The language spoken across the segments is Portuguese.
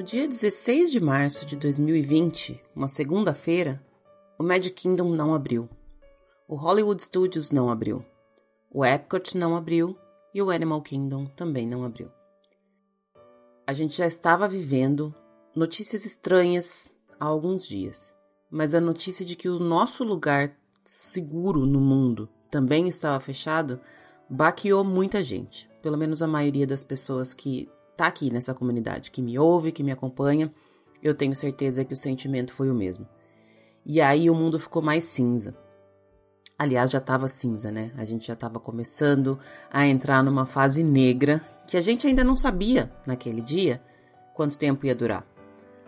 No dia 16 de março de 2020, uma segunda-feira, o Magic Kingdom não abriu. O Hollywood Studios não abriu. O Epcot não abriu e o Animal Kingdom também não abriu. A gente já estava vivendo notícias estranhas há alguns dias, mas a notícia de que o nosso lugar seguro no mundo também estava fechado baqueou muita gente, pelo menos a maioria das pessoas que tá aqui nessa comunidade, que me ouve, que me acompanha, eu tenho certeza que o sentimento foi o mesmo. E aí o mundo ficou mais cinza. Aliás, já estava cinza, né? A gente já estava começando a entrar numa fase negra que a gente ainda não sabia naquele dia quanto tempo ia durar.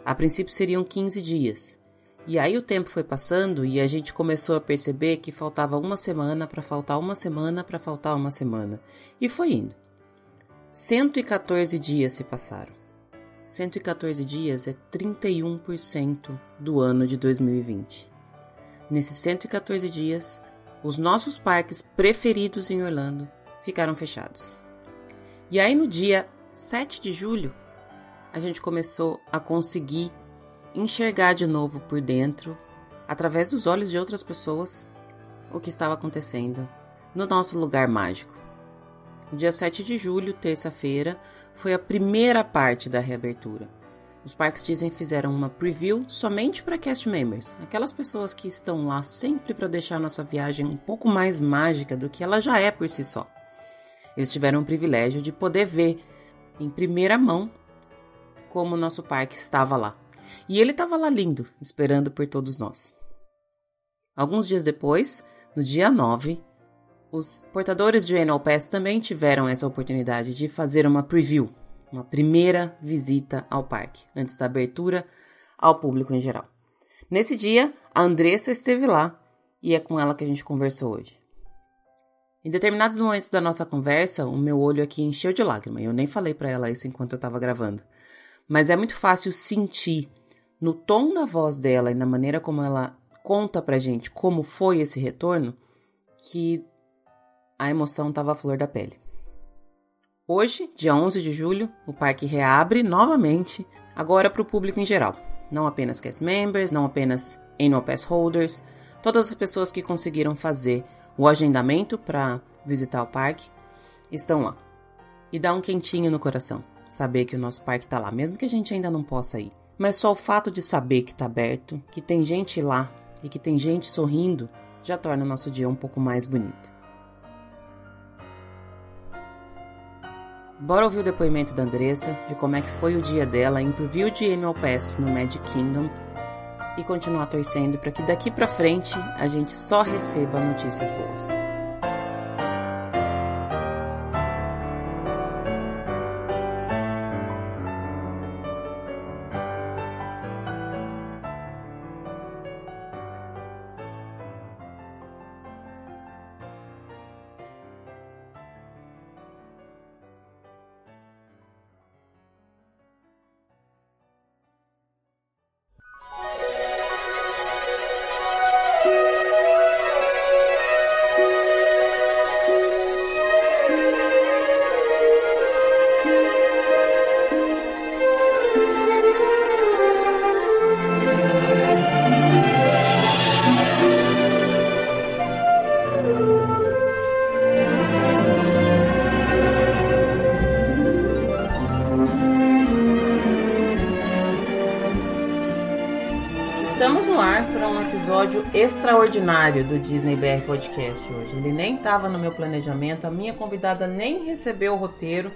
A princípio seriam 15 dias. E aí o tempo foi passando e a gente começou a perceber que faltava uma semana para faltar uma semana para faltar uma semana. E foi indo. 114 dias se passaram. 114 dias é 31% do ano de 2020. Nesses 114 dias, os nossos parques preferidos em Orlando ficaram fechados. E aí no dia 7 de julho, a gente começou a conseguir enxergar de novo por dentro, através dos olhos de outras pessoas, o que estava acontecendo no nosso lugar mágico. No dia 7 de julho, terça-feira, foi a primeira parte da reabertura. Os parques Disney fizeram uma preview somente para cast members, aquelas pessoas que estão lá sempre para deixar nossa viagem um pouco mais mágica do que ela já é por si só. Eles tiveram o privilégio de poder ver em primeira mão como o nosso parque estava lá. E ele estava lá lindo, esperando por todos nós. Alguns dias depois, no dia 9, os portadores de Annual Pass também tiveram essa oportunidade de fazer uma preview, uma primeira visita ao parque, antes da abertura ao público em geral. Nesse dia, a Andressa esteve lá e é com ela que a gente conversou hoje. Em determinados momentos da nossa conversa, o meu olho aqui encheu de lágrima. Eu nem falei para ela isso enquanto eu estava gravando. Mas é muito fácil sentir no tom da voz dela e na maneira como ela conta pra gente como foi esse retorno que a emoção estava à flor da pele. Hoje, dia 11 de julho, o parque reabre novamente, agora para o público em geral. Não apenas cast members, não apenas annual pass holders, todas as pessoas que conseguiram fazer o agendamento para visitar o parque estão lá. E dá um quentinho no coração saber que o nosso parque está lá, mesmo que a gente ainda não possa ir. Mas só o fato de saber que está aberto, que tem gente lá e que tem gente sorrindo, já torna o nosso dia um pouco mais bonito. Bora ouvir o depoimento da Andressa de como é que foi o dia dela em preview de Animal Pass no Magic Kingdom e continuar torcendo para que daqui para frente a gente só receba notícias boas. Do Disney BR Podcast hoje. Ele nem estava no meu planejamento, a minha convidada nem recebeu o roteiro,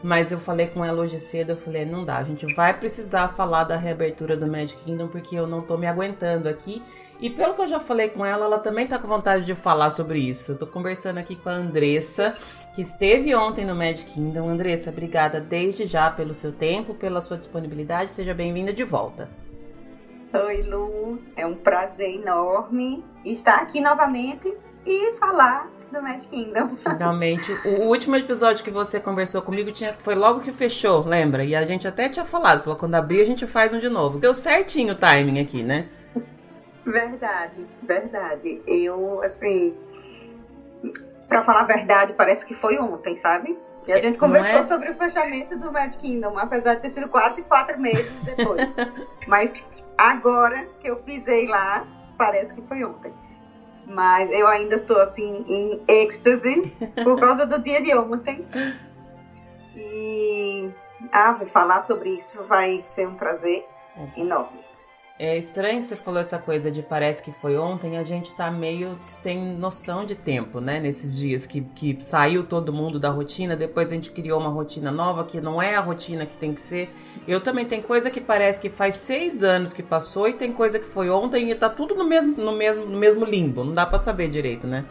mas eu falei com ela hoje cedo, eu falei, não dá, a gente vai precisar falar da reabertura do Magic Kingdom porque eu não tô me aguentando aqui. E pelo que eu já falei com ela, ela também tá com vontade de falar sobre isso. Eu tô conversando aqui com a Andressa, que esteve ontem no Magic Kingdom. Andressa, obrigada desde já pelo seu tempo, pela sua disponibilidade. Seja bem-vinda de volta. Oi, Lu. É um prazer enorme estar aqui novamente e falar do Magic Kingdom. Finalmente. O último episódio que você conversou comigo tinha, foi logo que fechou, lembra? E a gente até tinha falado, falou quando abrir a gente faz um de novo. Deu certinho o timing aqui, né? Verdade, verdade. Eu, assim, para falar a verdade, parece que foi ontem, sabe? E a gente conversou é? sobre o fechamento do Mad Kingdom, apesar de ter sido quase quatro meses depois. Mas agora que eu pisei lá, parece que foi ontem. Mas eu ainda estou assim em êxtase por causa do dia de ontem. E ah, falar sobre isso vai ser um prazer enorme. É estranho que você falou essa coisa de parece que foi ontem, a gente tá meio sem noção de tempo, né? Nesses dias que, que saiu todo mundo da rotina, depois a gente criou uma rotina nova que não é a rotina que tem que ser. Eu também tem coisa que parece que faz seis anos que passou e tem coisa que foi ontem e tá tudo no mesmo, no mesmo, no mesmo limbo. Não dá para saber direito, né?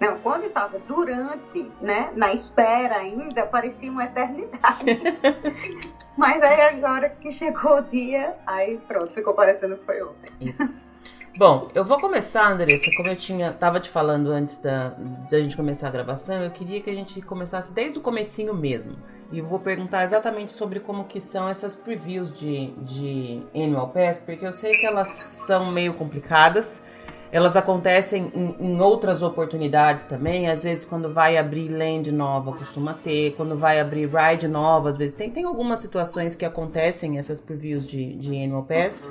Não, quando estava durante, né, na espera ainda, parecia uma eternidade. Mas aí agora que chegou o dia, aí pronto, ficou parecendo que foi ontem. Bom, eu vou começar, Andressa, como eu tinha, tava te falando antes da, da gente começar a gravação, eu queria que a gente começasse desde o comecinho mesmo. E vou perguntar exatamente sobre como que são essas previews de, de Annual Pass, porque eu sei que elas são meio complicadas. Elas acontecem em, em, outras oportunidades também. Às vezes, quando vai abrir land nova, costuma ter. Quando vai abrir ride nova, às vezes tem. Tem algumas situações que acontecem essas previews de, de Pass.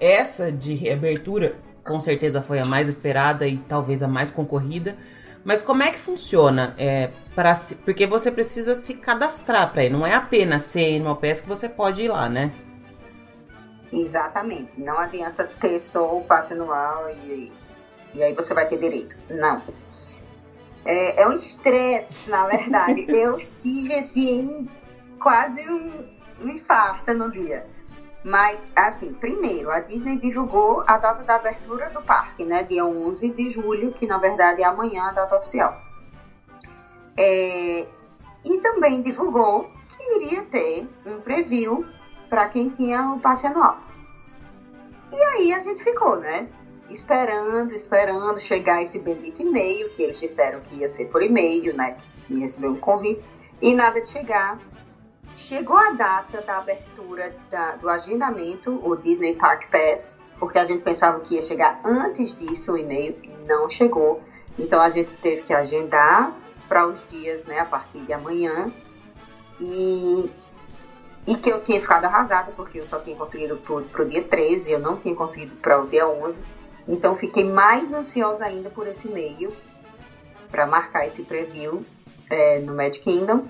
Essa de reabertura, com certeza foi a mais esperada e talvez a mais concorrida. Mas como é que funciona? É, para se, porque você precisa se cadastrar para ir. Não é apenas ser Animal Pass que você pode ir lá, né? Exatamente. Não adianta ter só o passe anual e, e aí você vai ter direito. Não. É, é um estresse, na verdade. Eu tive, assim, quase um, um infarto no dia. Mas, assim, primeiro, a Disney divulgou a data da abertura do parque, né? Dia 11 de julho, que na verdade é amanhã a data oficial. É, e também divulgou que iria ter um preview para quem tinha o passe anual. E aí a gente ficou, né? Esperando, esperando chegar esse bendito e-mail, que eles disseram que ia ser por e-mail, né? E receber um convite, e nada de chegar. Chegou a data da abertura da, do agendamento, o Disney Park Pass, porque a gente pensava que ia chegar antes disso o e-mail, não chegou. Então a gente teve que agendar para os dias, né, a partir de amanhã. E e que eu tinha ficado arrasada, porque eu só tinha conseguido para o dia 13, eu não tinha conseguido para o dia 11. Então fiquei mais ansiosa ainda por esse e-mail, para marcar esse preview é, no Mad Kingdom.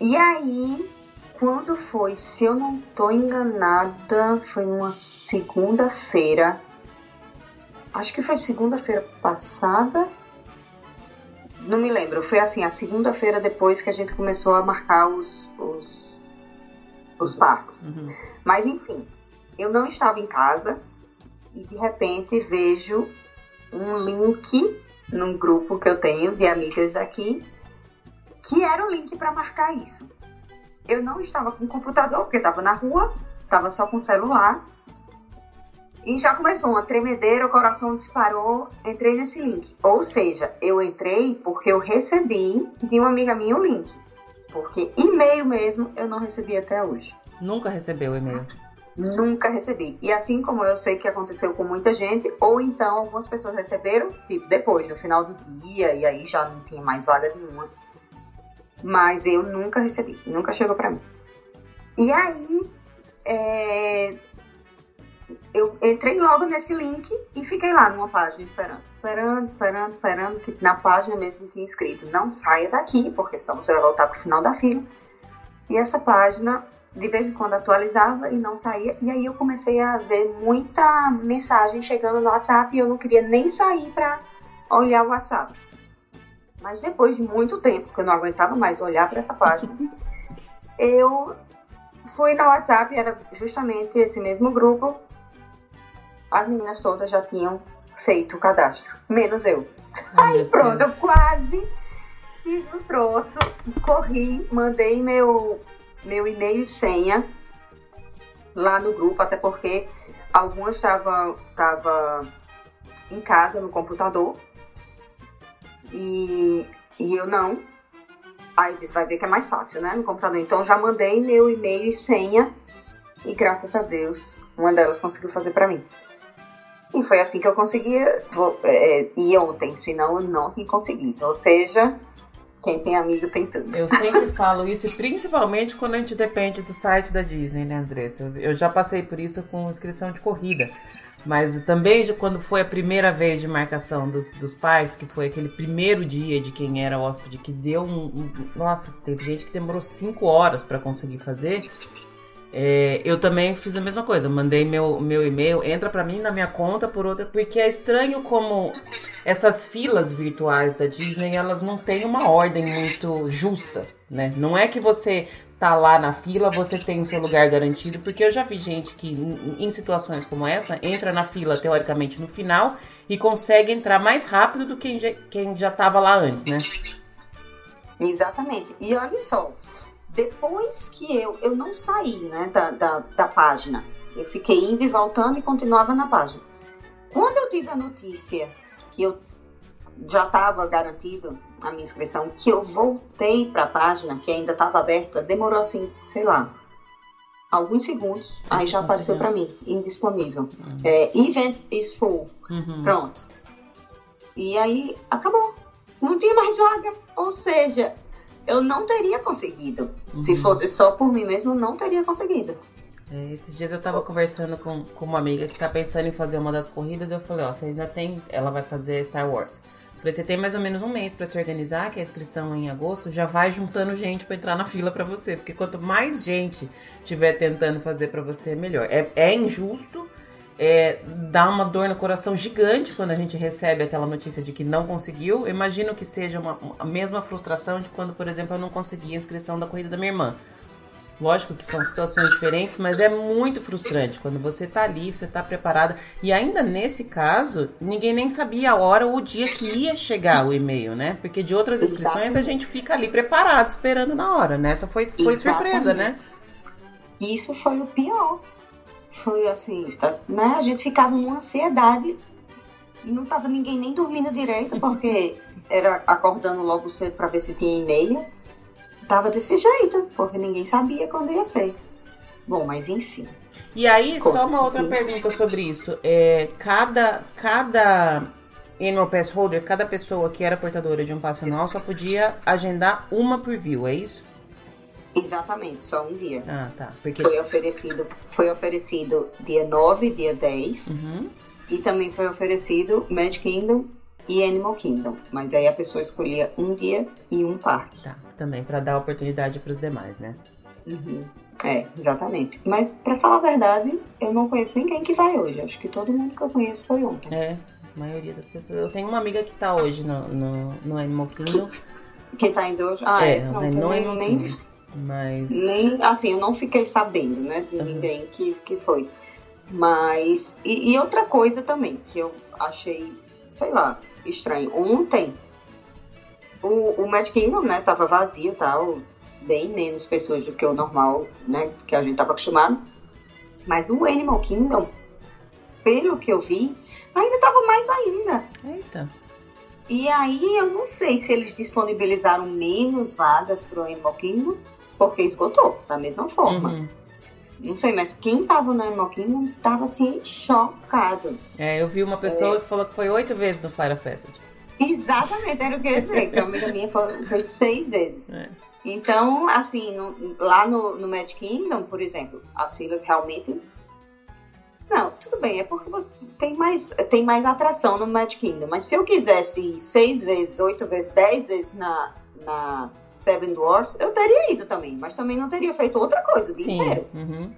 E aí, quando foi, se eu não estou enganada, foi uma segunda-feira. Acho que foi segunda-feira passada. Não me lembro. Foi assim, a segunda-feira depois que a gente começou a marcar os, os os parques. Uhum. Mas enfim, eu não estava em casa e de repente vejo um link num grupo que eu tenho de amigas daqui que era o link para marcar isso. Eu não estava com computador porque estava na rua, estava só com celular. E já começou uma tremedeira, o coração disparou, entrei nesse link. Ou seja, eu entrei porque eu recebi de uma amiga minha o link. Porque e-mail mesmo eu não recebi até hoje. Nunca recebeu e-mail? Nunca recebi. E assim como eu sei que aconteceu com muita gente, ou então algumas pessoas receberam, tipo, depois, no final do dia, e aí já não tinha mais vaga nenhuma. Mas eu nunca recebi, nunca chegou para mim. E aí, é, eu entrei logo nesse link e fiquei lá numa página esperando, esperando, esperando, esperando, que na página mesmo tinha escrito: não saia daqui, porque senão você vai voltar para o final da fila. E essa página de vez em quando atualizava e não saía. E aí eu comecei a ver muita mensagem chegando no WhatsApp e eu não queria nem sair para olhar o WhatsApp. Mas depois de muito tempo, que eu não aguentava mais olhar para essa página, eu fui no WhatsApp, era justamente esse mesmo grupo. As meninas todas já tinham feito o cadastro, menos eu. Ai, Aí pronto, Deus. eu quase fiz o troço, corri, mandei meu meu e-mail e senha lá no grupo, até porque algumas estavam tava em casa no computador e, e eu não. Aí disse, vai ver que é mais fácil, né, no computador. Então já mandei meu e-mail e senha e graças a Deus uma delas conseguiu fazer para mim. E foi assim que eu consegui é, ir ontem, senão eu não tinha conseguido. Ou seja, Quem tem amigo tem tudo. Eu sempre falo isso, principalmente quando a gente depende do site da Disney, né, Andressa? Eu já passei por isso com inscrição de corrida. Mas também quando foi a primeira vez de marcação dos, dos pais, que foi aquele primeiro dia de quem era hóspede, que deu um. um nossa, teve gente que demorou cinco horas para conseguir fazer. É, eu também fiz a mesma coisa, mandei meu, meu e-mail, entra para mim na minha conta por outra, porque é estranho como essas filas virtuais da Disney, elas não têm uma ordem muito justa, né? Não é que você tá lá na fila, você tem o seu lugar garantido, porque eu já vi gente que, em situações como essa, entra na fila teoricamente no final e consegue entrar mais rápido do que quem já estava lá antes, né? Exatamente. E olha só, depois que eu, eu não saí né, da, da, da página, eu fiquei indo e voltando e continuava na página. Quando eu tive a notícia que eu já estava garantido a minha inscrição, que eu voltei para a página, que ainda estava aberta, demorou assim, sei lá, alguns segundos, aí já apareceu para mim, indisponível. Uhum. É, event is full. Uhum. Pronto. E aí acabou. Não tinha mais vaga. Ou seja, eu não teria conseguido. Uhum. Se fosse só por mim mesmo, eu não teria conseguido. É, esses dias eu tava conversando com, com uma amiga que tá pensando em fazer uma das corridas. Eu falei, ó, você ainda tem. Ela vai fazer Star Wars. Falei, você tem mais ou menos um mês para se organizar, que a inscrição é em agosto, já vai juntando gente para entrar na fila para você. Porque quanto mais gente tiver tentando fazer para você, melhor. É, é injusto, é, dá uma dor no coração gigante quando a gente recebe aquela notícia de que não conseguiu. Eu imagino que seja uma, a mesma frustração de quando, por exemplo, eu não consegui a inscrição da corrida da minha irmã. Lógico que são situações diferentes, mas é muito frustrante quando você tá ali, você tá preparada. E ainda nesse caso, ninguém nem sabia a hora ou o dia que ia chegar o e-mail, né? Porque de outras inscrições Exatamente. a gente fica ali preparado, esperando na hora. Nessa foi, foi surpresa, né? Isso foi o pior. Foi assim, tá, né? A gente ficava numa ansiedade. Não tava ninguém nem dormindo direito, porque era acordando logo cedo para ver se tinha e-mail tava desse jeito, porque ninguém sabia quando ia ser. Bom, mas enfim. E aí, Consegui. só uma outra pergunta sobre isso. É, cada, cada Animal Pass Holder, cada pessoa que era portadora de um passe anual só podia agendar uma por view, é isso? Exatamente, só um dia. Ah, tá. Porque... Foi, oferecido, foi oferecido dia 9 dia 10. Uhum. E também foi oferecido Magic Kingdom e Animal Kingdom. Mas aí a pessoa escolhia um dia e um parque. Tá, também para dar oportunidade para os demais, né? Uhum. É, exatamente. Mas para falar a verdade, eu não conheço ninguém que vai hoje. Acho que todo mundo que eu conheço foi ontem. É, a maioria das pessoas. Eu tenho uma amiga que tá hoje no, no, no Animal Kingdom. Que tá indo hoje? Ah, é, é. não, no Animal nem, Kingdom. Mas. Nem, assim, eu não fiquei sabendo, né, de uhum. ninguém que, que foi. Mas. E, e outra coisa também, que eu achei, sei lá, estranho. Ontem, o, o Magic Kingdom, né, tava vazio tal, bem menos pessoas do que o normal, né, que a gente tava acostumado. Mas o Animal Kingdom, pelo que eu vi, ainda tava mais ainda. Eita. E aí eu não sei se eles disponibilizaram menos vagas pro Animal Kingdom, porque esgotou, da mesma forma. Uhum. Não sei, mas quem tava no Animal Kingdom tava assim, chocado. É, eu vi uma pessoa é. que falou que foi oito vezes no Fire Passage. Exatamente, era o que eu ia dizer, que a amiga minha foi, foi seis vezes. É. Então, assim, no, lá no, no Magic Kingdom, por exemplo, as filas realmente. Não, tudo bem, é porque você tem mais, tem mais atração no Magic Kingdom. Mas se eu quisesse ir seis vezes, oito vezes, dez vezes na, na Seven Dwarfs, eu teria ido também, mas também não teria feito outra coisa o dia Sim. inteiro. Uhum.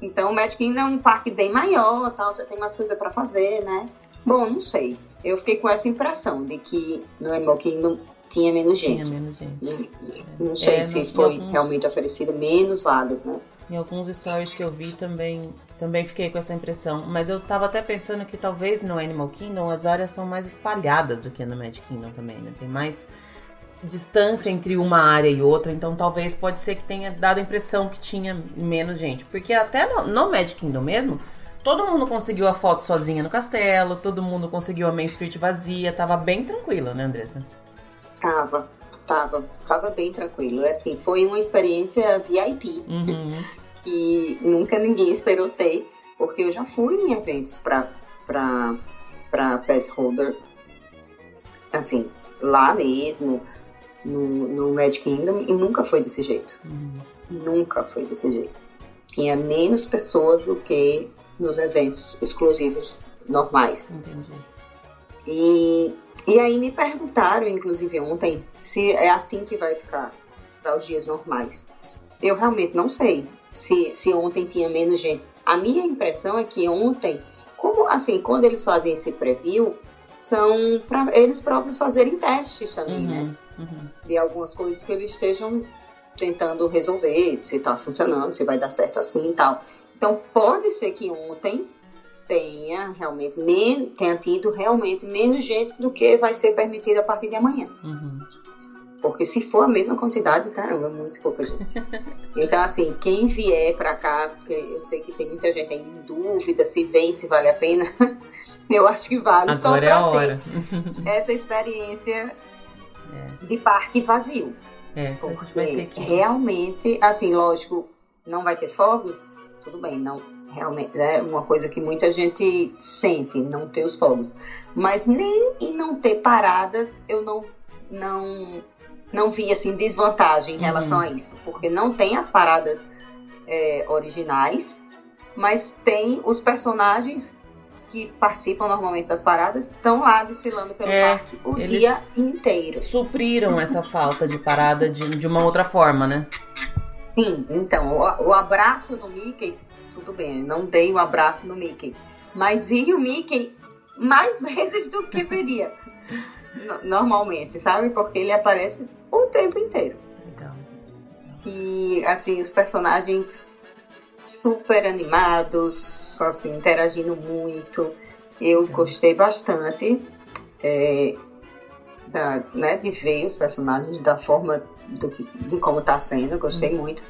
Então o Magic Kingdom é um parque bem maior, tal, você tem mais coisa para fazer, né? Bom, não sei. Eu fiquei com essa impressão de que no Animal Kingdom tinha menos gente. Tinha menos gente. Não, não sei é, se foi alguns... realmente oferecido menos vagas, né? Em alguns stories que eu vi também, também fiquei com essa impressão. Mas eu tava até pensando que talvez no Animal Kingdom as áreas são mais espalhadas do que no Magic Kingdom também, né? Tem mais distância entre uma área e outra, então talvez pode ser que tenha dado a impressão que tinha menos gente. Porque até no, no Magic Kingdom mesmo, todo mundo conseguiu a foto sozinha no castelo, todo mundo conseguiu a Main Street vazia, tava bem tranquilo, né, Andressa? Tava, tava, tava bem tranquilo. Assim, foi uma experiência VIP, uhum. que nunca ninguém esperou ter, porque eu já fui em eventos pra, pra, pra pass holder, assim, lá mesmo, no, no Mad Kingdom e nunca foi desse jeito. Uhum. Nunca foi desse jeito. Tinha menos pessoas do que nos eventos exclusivos normais. Entendi. E, e aí me perguntaram, inclusive ontem, se é assim que vai ficar para os dias normais. Eu realmente não sei se, se ontem tinha menos gente. A minha impressão é que ontem, como assim, quando eles fazem esse preview, são para eles próprios fazerem testes também, né? uhum, né? Uhum. De algumas coisas que eles estejam tentando resolver, se está funcionando, se vai dar certo assim e tal. Então pode ser que ontem tenha realmente tenha tido realmente menos gente do que vai ser permitido a partir de amanhã. Uhum. Porque se for a mesma quantidade, caramba, é muito pouca gente. Então, assim, quem vier para cá, porque eu sei que tem muita gente ainda em dúvida se vem, se vale a pena, eu acho que vale Agora só é a hora. essa experiência é. de parque vazio. É, porque que... realmente, assim, lógico, não vai ter fogos, tudo bem, não realmente é uma coisa que muita gente sente, não ter os fogos. Mas nem em não ter paradas, eu não não não vi assim desvantagem em uhum. relação a isso, porque não tem as paradas é, originais, mas tem os personagens que participam normalmente das paradas estão lá desfilando pelo é, parque o dia inteiro. Supriram essa falta de parada de, de uma outra forma, né? Sim, então o, o abraço no Mickey, tudo bem, não dei o um abraço no Mickey, mas vi o Mickey mais vezes do que veria normalmente, sabe? Porque ele aparece o tempo inteiro. Legal. E, assim, os personagens super animados, assim, interagindo muito. Eu Legal. gostei bastante é, da, né, de ver os personagens da forma do que, de como está sendo, gostei uhum. muito.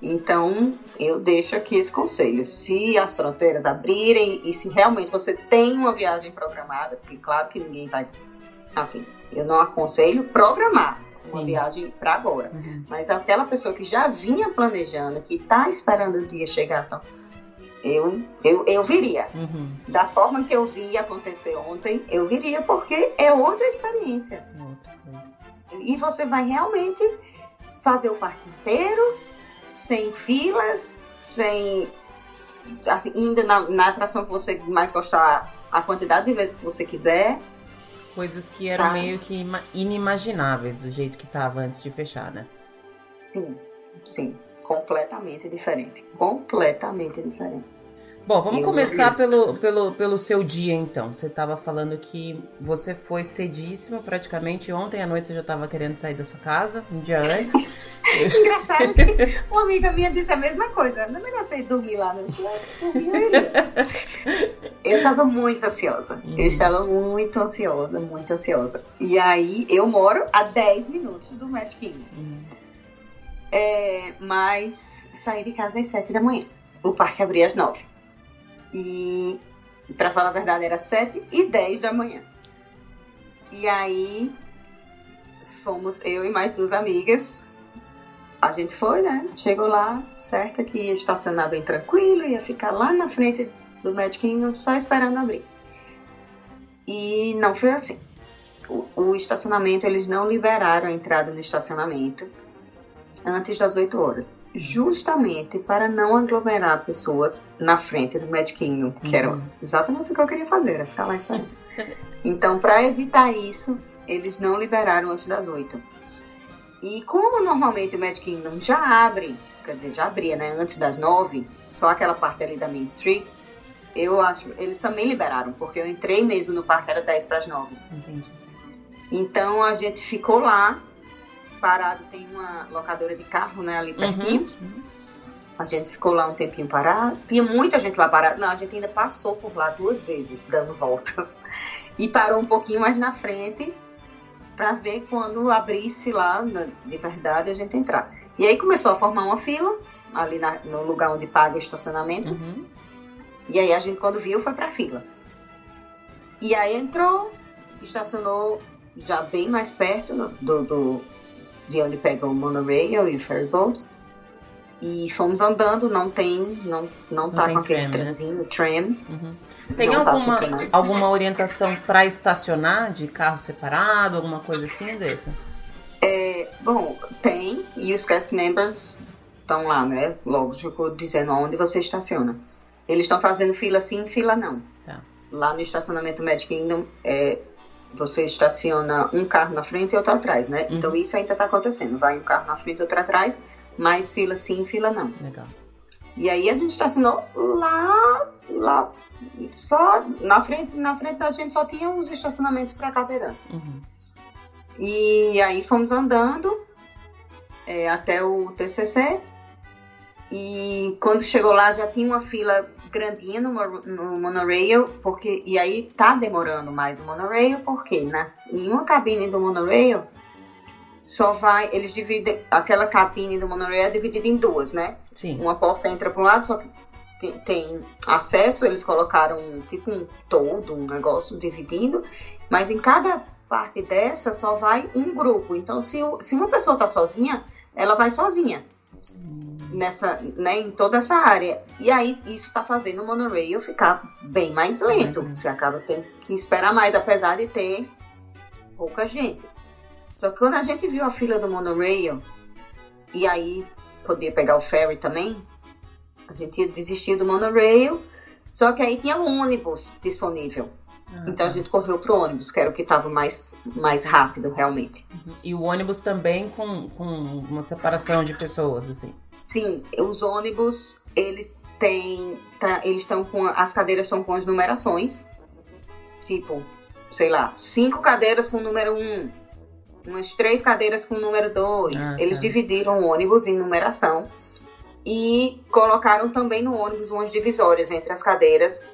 Então, eu deixo aqui esse conselho. Se as fronteiras abrirem e se realmente você tem uma viagem programada, porque claro que ninguém vai. Assim, eu não aconselho programar uma Sim. viagem para agora. Uhum. Mas aquela pessoa que já vinha planejando, que está esperando o dia chegar, então, eu, eu, eu viria. Uhum. Da forma que eu vi acontecer ontem, eu viria, porque é outra experiência. E você vai realmente fazer o parque inteiro, sem filas, sem. Assim, indo na, na atração que você mais gostar, a quantidade de vezes que você quiser. Coisas que eram tá. meio que inimagináveis do jeito que estava antes de fechar, né? Sim, sim. Completamente diferente. Completamente diferente. Bom, vamos eu começar pelo, pelo, pelo seu dia então. Você estava falando que você foi cedíssimo, praticamente. Ontem à noite você já estava querendo sair da sua casa, um dia antes. Engraçado que uma amiga minha disse a mesma coisa. Não é melhor você dormir lá, não? Eu estava muito ansiosa. Uhum. Eu estava muito ansiosa, muito ansiosa. E aí, eu moro a 10 minutos do Magic Kingdom. Uhum. É, mas saí de casa às 7 da manhã. O parque abria às 9. E, para falar a verdade, era 7 e 10 da manhã. E aí, fomos eu e mais duas amigas. A gente foi, né? Chegou lá, certo que estacionar bem tranquilo, ia ficar lá na frente do Magic Kingdom só esperando abrir. E não foi assim. O, o estacionamento, eles não liberaram a entrada no estacionamento antes das 8 horas, justamente para não aglomerar pessoas na frente do Kingdom, que uhum. era exatamente o que eu queria fazer, era ficar lá esperando. então, para evitar isso, eles não liberaram antes das 8. E como normalmente o Magic Kingdom já abre, quer dizer, já abria, né, antes das 9, só aquela parte ali da Main Street, eu acho, eles também liberaram, porque eu entrei mesmo no parque, era 10 para as 9. Entendi. Então a gente ficou lá parado, tem uma locadora de carro, né, ali pertinho. Uhum. A gente ficou lá um tempinho parado. Tinha muita gente lá parada. Não, a gente ainda passou por lá duas vezes, dando voltas. E parou um pouquinho mais na frente para ver quando abrisse lá, de verdade, a gente entrar. E aí começou a formar uma fila, ali na, no lugar onde paga o estacionamento. Uhum. E aí a gente, quando viu, foi pra fila. E aí entrou, estacionou já bem mais perto do, do, de onde pega o monorail e o ferryboat. E fomos andando, não tem, não, não, tá com aquele tram, trenzinho, né? tram. Uhum. Tem alguma, tá alguma orientação para estacionar de carro separado, alguma coisa assim dessa? É, Bom, tem, e os cast members estão lá, né? Lógico, dizendo onde você estaciona. Eles estão fazendo fila sim, fila não. Tá. Lá no estacionamento Magic Kingdom, é, você estaciona um carro na frente e outro atrás, né? Uhum. Então isso ainda está acontecendo. Vai um carro na frente e outro atrás, mais fila sim, fila não. Legal. E aí a gente estacionou lá, lá, só na frente, na frente da gente só tinha os estacionamentos para cadeirantes. Uhum. E aí fomos andando é, até o TCC. E quando chegou lá já tinha uma fila grandinha no, mo- no monorail, porque e aí tá demorando mais o monorail, porque na, em uma cabine do monorail só vai, eles dividem, aquela cabine do monorail é dividida em duas, né? Sim. Uma porta entra para um lado, só que tem, tem acesso, eles colocaram tipo um todo, um negócio dividindo, mas em cada parte dessa só vai um grupo. Então, se, se uma pessoa tá sozinha, ela vai sozinha nessa, né, em toda essa área. E aí isso tá fazendo o monorail ficar bem mais lento. Uhum. Você acaba tendo que esperar mais, apesar de ter pouca gente. Só que quando a gente viu a fila do monorail, e aí podia pegar o ferry também, a gente ia desistir do monorail, só que aí tinha um ônibus disponível. Ah, Então a gente correu pro ônibus, que era o que estava mais, mais rápido, realmente. Uhum. E o ônibus também com, com uma separação de pessoas, assim. Sim, os ônibus, ele tem, tá, eles estão com, as cadeiras estão com as numerações, tipo, sei lá, cinco cadeiras com o número um, umas três cadeiras com o número dois. Ah, eles tá. dividiram o ônibus em numeração e colocaram também no ônibus umas divisórias entre as cadeiras,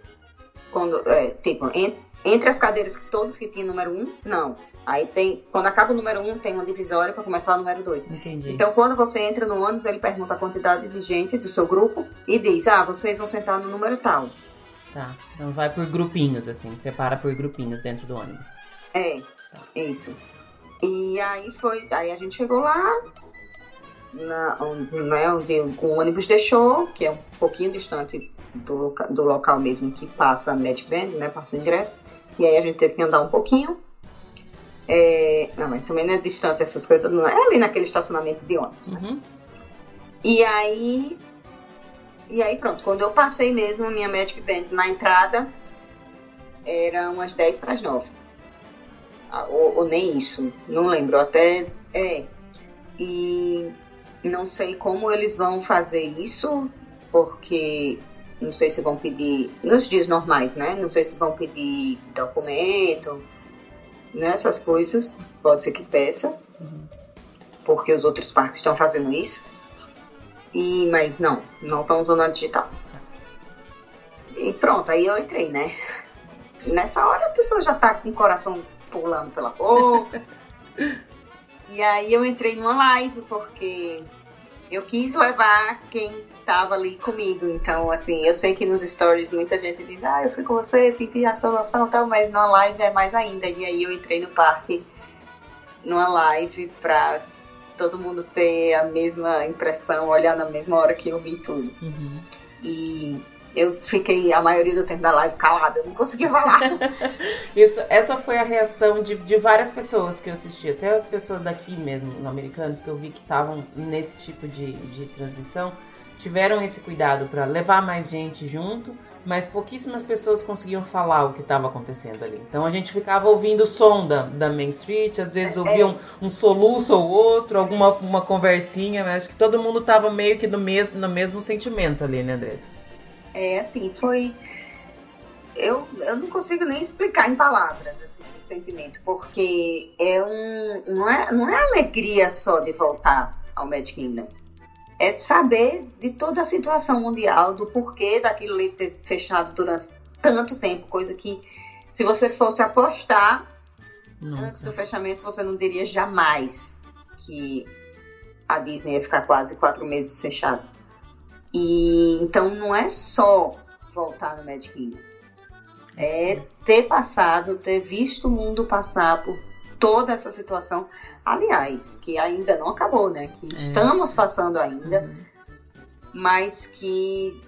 quando, é, tipo, en- entre as cadeiras todos que tinham número um, não. Aí tem, quando acaba o número um, tem uma divisória para começar o número dois. Entendi. Então, quando você entra no ônibus, ele pergunta a quantidade de gente do seu grupo e diz: Ah, vocês vão sentar no número tal. Tá. Então vai por grupinhos, assim. Separa por grupinhos dentro do ônibus. É, isso. E aí foi. Aí a gente chegou lá, na, né, onde o ônibus deixou, que é um pouquinho distante do, loca, do local mesmo que passa a Magic Band, né? Passa o ingresso. E aí a gente teve que andar um pouquinho. É, não, mas também não é distante essas coisas, não é ali naquele estacionamento de ônibus, né? Uhum. E aí. E aí pronto, quando eu passei mesmo a minha Magic Band na entrada, era umas 10 para as 9. Ah, Ou, ou nem isso, não lembro, até. É. E não sei como eles vão fazer isso, porque não sei se vão pedir. Nos dias normais, né? Não sei se vão pedir documento, nessas coisas, pode ser que peça, porque os outros parques estão fazendo isso. E, mas não, não estão usando a digital. E pronto, aí eu entrei, né? Nessa hora a pessoa já tá com o coração pulando pela boca. e aí eu entrei numa live porque eu quis levar quem tava ali comigo. Então, assim, eu sei que nos stories muita gente diz, ah, eu fui com você, senti a solução e tal, mas na live é mais ainda. E aí eu entrei no parque numa live pra todo mundo ter a mesma impressão, olhar na mesma hora que eu vi tudo. Uhum. E eu fiquei a maioria do tempo da live calada, eu não conseguia falar. Isso, essa foi a reação de, de várias pessoas que eu assisti, até pessoas daqui mesmo, americanos, que eu vi que estavam nesse tipo de, de transmissão, tiveram esse cuidado para levar mais gente junto, mas pouquíssimas pessoas conseguiam falar o que estava acontecendo ali. Então a gente ficava ouvindo o som da, da Main Street, às vezes ouvia um, um soluço ou outro, alguma uma conversinha, mas acho que todo mundo estava meio que no mesmo, no mesmo sentimento ali, né, Andressa? É, assim, foi. Eu, eu não consigo nem explicar em palavras assim, o sentimento, porque é um. Não é, não é alegria só de voltar ao Magic Kingdom. É de saber de toda a situação mundial, do porquê daquilo ali ter fechado durante tanto tempo, coisa que se você fosse apostar antes do Nunca. fechamento, você não diria jamais que a Disney ia ficar quase quatro meses fechada. E então não é só voltar no Magic Kingdom. É ter passado, ter visto o mundo passar por toda essa situação. Aliás, que ainda não acabou, né? Que estamos passando ainda, Uhum. mas que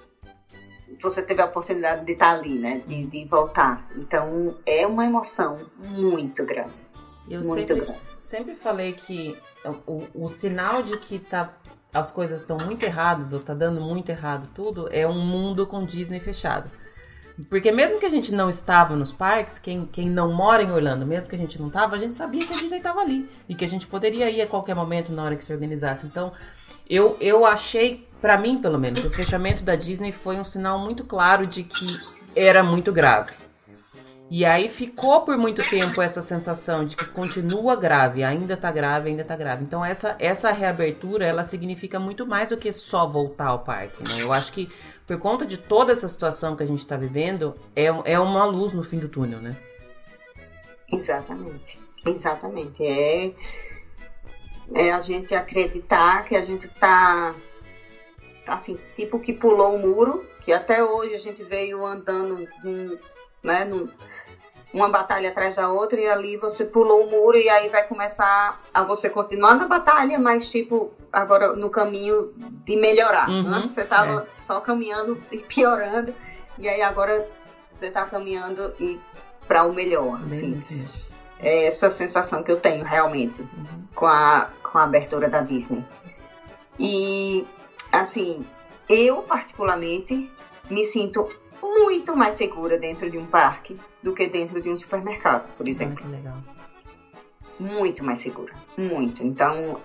você teve a oportunidade de estar ali, né? De, de voltar. Então é uma emoção muito grande. Eu muito sempre, grande. sempre falei que o, o sinal de que tá, as coisas estão muito erradas ou tá dando muito errado tudo é um mundo com Disney fechado. Porque mesmo que a gente não estava nos parques, quem, quem não mora em Orlando, mesmo que a gente não estava, a gente sabia que a Disney estava ali. E que a gente poderia ir a qualquer momento na hora que se organizasse. Então, eu, eu achei, para mim pelo menos, o fechamento da Disney foi um sinal muito claro de que era muito grave. E aí ficou por muito tempo essa sensação de que continua grave, ainda tá grave, ainda tá grave. Então essa, essa reabertura, ela significa muito mais do que só voltar ao parque, né? Eu acho que por conta de toda essa situação que a gente está vivendo, é, é uma luz no fim do túnel, né? Exatamente, exatamente. É, é a gente acreditar que a gente tá assim, tipo que pulou o muro, que até hoje a gente veio andando né, num, uma batalha atrás da outra e ali você pulou o muro e aí vai começar a você continuar na batalha, mas tipo agora no caminho de melhorar. Uhum, Antes você estava é. só caminhando e piorando e aí agora você está caminhando e para o melhor, assim. É essa sensação que eu tenho realmente uhum. com a com a abertura da Disney. E assim, eu particularmente me sinto muito mais segura dentro de um parque do que dentro de um supermercado, por exemplo. Muito mais segura, muito. Então,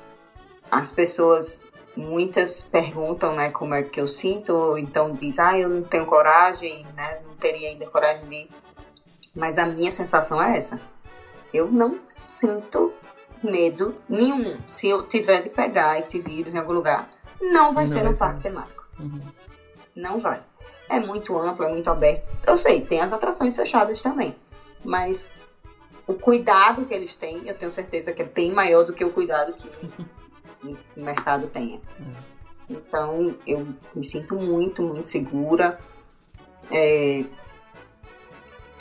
as pessoas, muitas perguntam, né, como é que eu sinto, ou então diz, ah, eu não tenho coragem, né, não teria ainda coragem de ir. Mas a minha sensação é essa. Eu não sinto medo nenhum. Se eu tiver de pegar esse vírus em algum lugar, não vai não ser vai no parque temático. Uhum. Não vai é muito amplo, é muito aberto. Eu sei, tem as atrações fechadas também, mas o cuidado que eles têm, eu tenho certeza que é bem maior do que o cuidado que o mercado tem. Então, eu me sinto muito, muito segura. É,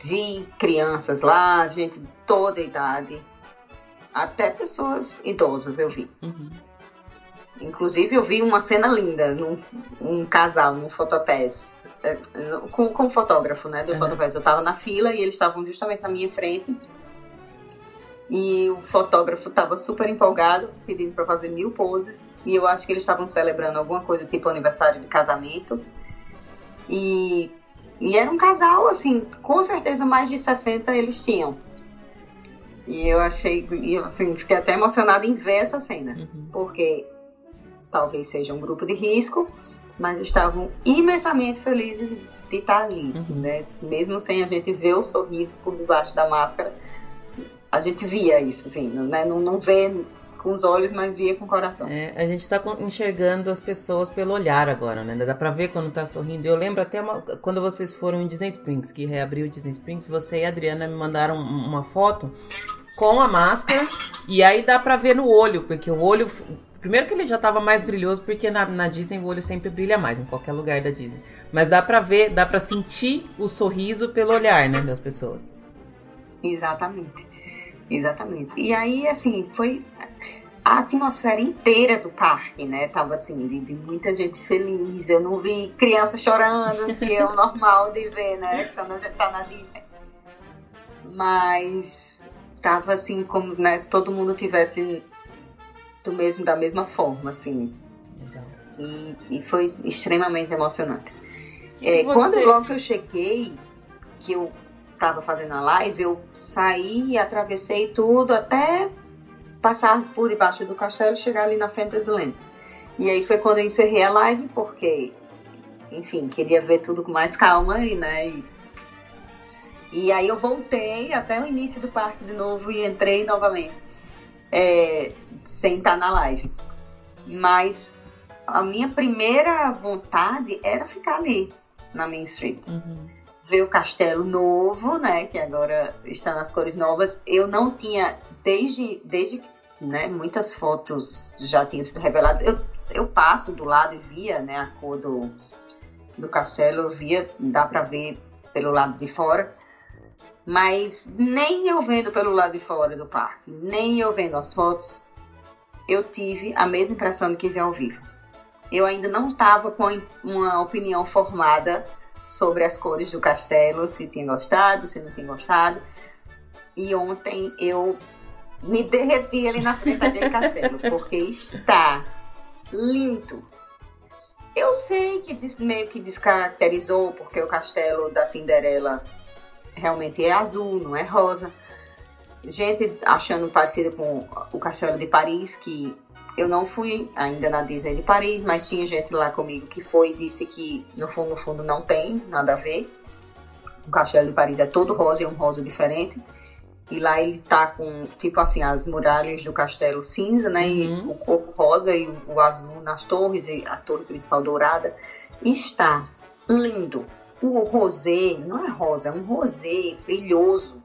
vi crianças lá, gente de toda idade, até pessoas idosas eu vi. Uhum. Inclusive, eu vi uma cena linda, num, um casal, num fotopés, é, com, com o fotógrafo, né, do uhum. Eu estava na fila e eles estavam justamente na minha frente. E o fotógrafo estava super empolgado, pedindo para fazer mil poses. E eu acho que eles estavam celebrando alguma coisa tipo aniversário de casamento. E, e era um casal, assim, com certeza mais de 60 eles tinham. E eu achei, e assim, fiquei até emocionada em ver essa cena. Uhum. Porque talvez seja um grupo de risco, mas estavam imensamente felizes de estar ali, uhum. né? Mesmo sem a gente ver o sorriso por debaixo da máscara, a gente via isso, assim, né? Não, não vê com os olhos, mas via com o coração. É, a gente está enxergando as pessoas pelo olhar agora, né? Dá para ver quando tá sorrindo. Eu lembro até uma, quando vocês foram em Disney Springs, que reabriu o Disney Springs, você e a Adriana me mandaram uma foto com a máscara e aí dá para ver no olho, porque o olho Primeiro que ele já tava mais brilhoso, porque na, na, Disney o olho sempre brilha mais, em qualquer lugar da Disney. Mas dá pra ver, dá pra sentir o sorriso pelo olhar, né, das pessoas. Exatamente. Exatamente. E aí, assim, foi a atmosfera inteira do parque, né? Tava assim, de, de muita gente feliz. Eu não vi criança chorando, que é o normal de ver, né? Quando a gente tá na Disney. Mas tava assim, como né, se todo mundo tivesse do mesmo, da mesma forma, assim. Legal. E, e foi extremamente emocionante. É. Quando logo que eu cheguei, que eu tava fazendo a live, eu saí, atravessei tudo até passar por debaixo do castelo e chegar ali na Fantasyland. E aí foi quando eu encerrei a live, porque, enfim, queria ver tudo com mais calma e, né, e, e aí eu voltei até o início do parque de novo e entrei novamente é, sem estar na live. Mas a minha primeira vontade era ficar ali, na Main Street. Uhum. Ver o castelo novo, né? Que agora está nas cores novas. Eu não tinha, desde, desde que né, muitas fotos já tinham sido reveladas. Eu, eu passo do lado e via né, a cor do, do castelo, eu via, dá para ver pelo lado de fora. Mas nem eu vendo pelo lado de fora do parque, nem eu vendo as fotos, eu tive a mesma impressão de que vi ao vivo. Eu ainda não estava com uma opinião formada sobre as cores do castelo, se tinha gostado, se não tinha gostado. E ontem eu me derreti ali na frente daquele castelo, porque está lindo. Eu sei que meio que descaracterizou, porque o castelo da Cinderela realmente é azul, não é rosa. Gente achando parecido com o castelo de Paris, que eu não fui ainda na Disney de Paris, mas tinha gente lá comigo que foi e disse que no fundo, no fundo não tem nada a ver. O castelo de Paris é todo rosa, é um rosa diferente. E lá ele tá com, tipo assim, as muralhas do castelo cinza, né? Uhum. E o corpo rosa e o, o, azul nas torres, e a torre principal dourada. Está lindo. O rosé, não é rosa, é um rosé brilhoso.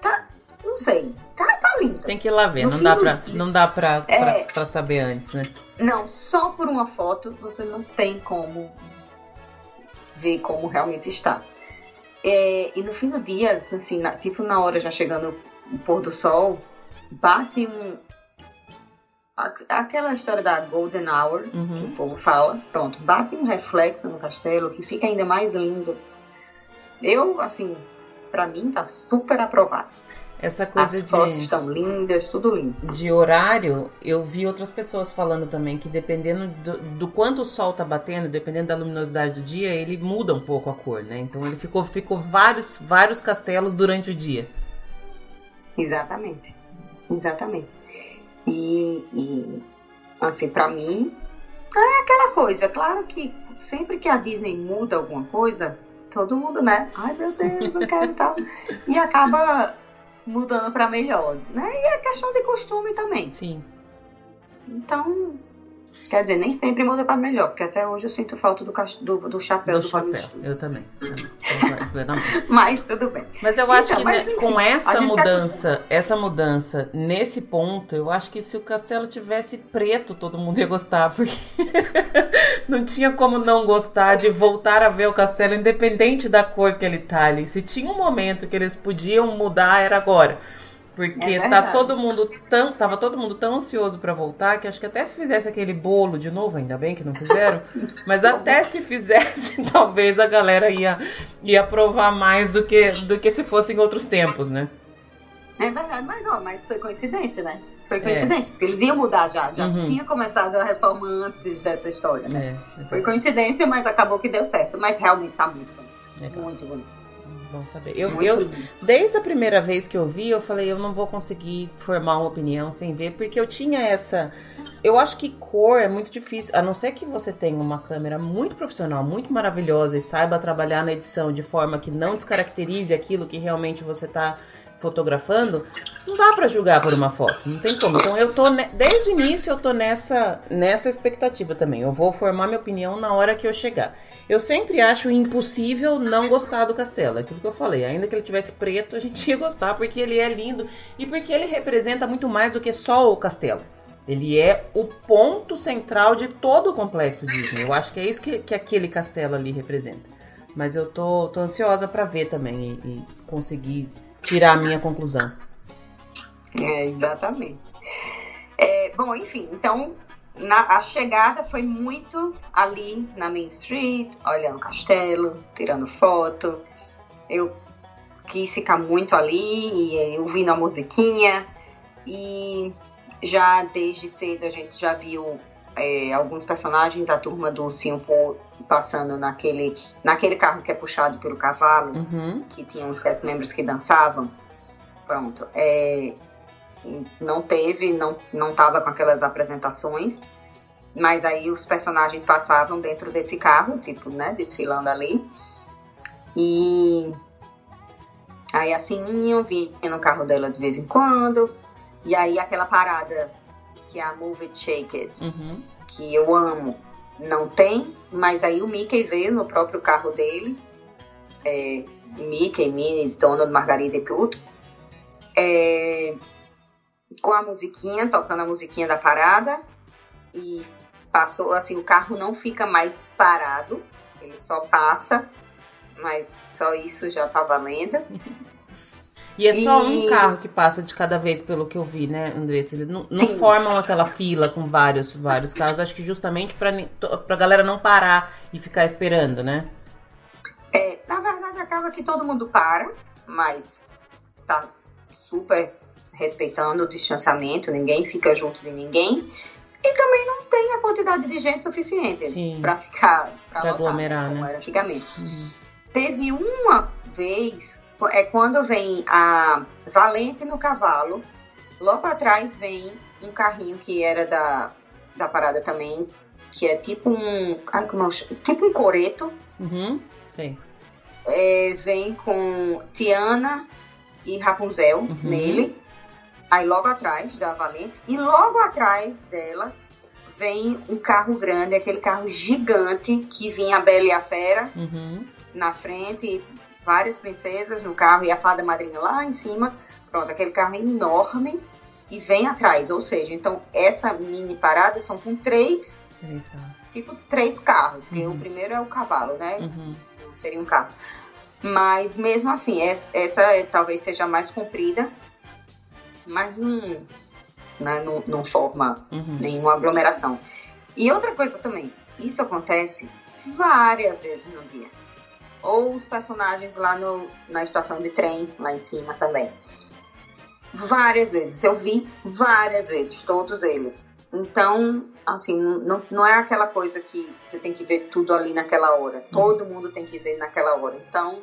Tá, não sei, tá, tá lindo. Tem que ir lá ver, não dá, pra, não dá pra, é, pra, pra saber antes, né? Não, só por uma foto você não tem como ver como realmente está. É, e no fim do dia, assim, na, tipo na hora já chegando o pôr do sol, bate um. Aquela história da Golden Hour, uhum. que o povo fala, pronto, bate um reflexo no castelo que fica ainda mais lindo. Eu, assim, para mim tá super aprovado. Essa coisa As de. fotos estão lindas, tudo lindo. De horário, eu vi outras pessoas falando também que dependendo do, do, quanto o sol tá batendo, dependendo da luminosidade do dia, ele muda um pouco a cor, né? Então ele ficou, ficou vários, vários castelos durante o dia. Exatamente. Exatamente. E, e assim, para mim, é aquela coisa. Claro que sempre que a Disney muda alguma coisa, todo mundo, né? Ai meu Deus, não quero tal. E acaba mudando para melhor, né? E é questão de costume também. Sim. Então, quer dizer, nem sempre muda para melhor, porque até hoje eu sinto falta do, do, do chapéu do, do chapéu. Eu também. mas tudo bem. Mas eu acho então, que mas, né, enfim, com essa mudança, essa mudança nesse ponto, eu acho que se o castelo tivesse preto, todo mundo ia gostar, porque não tinha como não gostar de voltar a ver o castelo independente da cor que ele tá ali. Se tinha um momento que eles podiam mudar, era agora. Porque é tá todo mundo tão, tava todo mundo tão ansioso para voltar que acho que até se fizesse aquele bolo de novo, ainda bem que não fizeram, mas até se fizesse, talvez a galera ia ia aprovar mais do que do que se fosse em outros tempos, né? É verdade, mas ó, mas foi coincidência, né? Foi coincidência, é. porque eles iam mudar já, já uhum. tinha começado a reforma antes dessa história, né? É, é foi coincidência, mas acabou que deu certo, mas realmente tá muito bonito. Legal. Muito bonito bom saber. Eu, eu, desde a primeira vez que eu vi, eu falei, eu não vou conseguir formar uma opinião sem ver, porque eu tinha essa. Eu acho que cor é muito difícil, a não ser que você tenha uma câmera muito profissional, muito maravilhosa e saiba trabalhar na edição de forma que não descaracterize aquilo que realmente você está fotografando, não dá para julgar por uma foto, não tem como. Então eu tô desde o início eu tô nessa nessa expectativa também. Eu vou formar minha opinião na hora que eu chegar. Eu sempre acho impossível não gostar do castelo. É aquilo que eu falei. Ainda que ele tivesse preto, a gente ia gostar porque ele é lindo e porque ele representa muito mais do que só o castelo. Ele é o ponto central de todo o complexo Disney. Eu acho que é isso que, que aquele castelo ali representa. Mas eu tô, tô ansiosa para ver também e, e conseguir tirar a minha conclusão. É, exatamente. É, bom, enfim, então na, a chegada foi muito ali na Main Street, olhando o castelo, tirando foto. Eu quis ficar muito ali e ouvindo a musiquinha. E já desde cedo a gente já viu é, alguns personagens, a turma do Simpo passando naquele, naquele carro que é puxado pelo cavalo, uhum. que tinha uns members que dançavam. Pronto. É, não teve, não, não tava com aquelas apresentações, mas aí os personagens passavam dentro desse carro, tipo, né, desfilando ali. E aí assim eu vi no carro dela de vez em quando. E aí aquela parada que é a Move It Shake It, uhum. Que eu amo, não tem, mas aí o Mickey veio no próprio carro dele. É, Mickey, Minnie, Donald, Margarida e Pluto. É, com a musiquinha, tocando a musiquinha da parada. E passou, assim, o carro não fica mais parado, ele só passa, mas só isso já tá valendo. E é só e... um carro que passa de cada vez, pelo que eu vi, né, Andressa? Eles não, não formam aquela fila com vários, vários carros, acho que justamente pra, pra galera não parar e ficar esperando, né? É, na verdade acaba que todo mundo para, mas tá super respeitando o distanciamento, ninguém fica junto de ninguém. E também não tem a quantidade de gente suficiente para ficar para aglomerar, como né? era antigamente. Uhum. Teve uma vez, é quando vem a Valente no cavalo, logo atrás vem um carrinho que era da, da parada também, que é tipo um. Ai, como chamo? Tipo um coreto. Uhum. Sim. É, vem com Tiana e Rapunzel uhum. nele. Aí logo atrás da Valente. E logo atrás delas vem um carro grande, aquele carro gigante que vinha a Bela e a Fera uhum. na frente, várias princesas no carro e a fada madrinha lá em cima. Pronto, aquele carro enorme e vem atrás. Ou seja, então essa mini parada são com três. Três carros. Tipo três carros. Porque uhum. o primeiro é o cavalo, né? Uhum. Seria um carro. Mas mesmo assim, essa é, talvez seja mais comprida, mas não, né, não, não forma uhum. nenhuma aglomeração. E outra coisa também, isso acontece várias vezes no dia. Ou os personagens lá no, na estação de trem, lá em cima também. Várias vezes, eu vi várias vezes, todos eles. Então, assim, não, não é aquela coisa que você tem que ver tudo ali naquela hora. Uhum. Todo mundo tem que ver naquela hora. Então,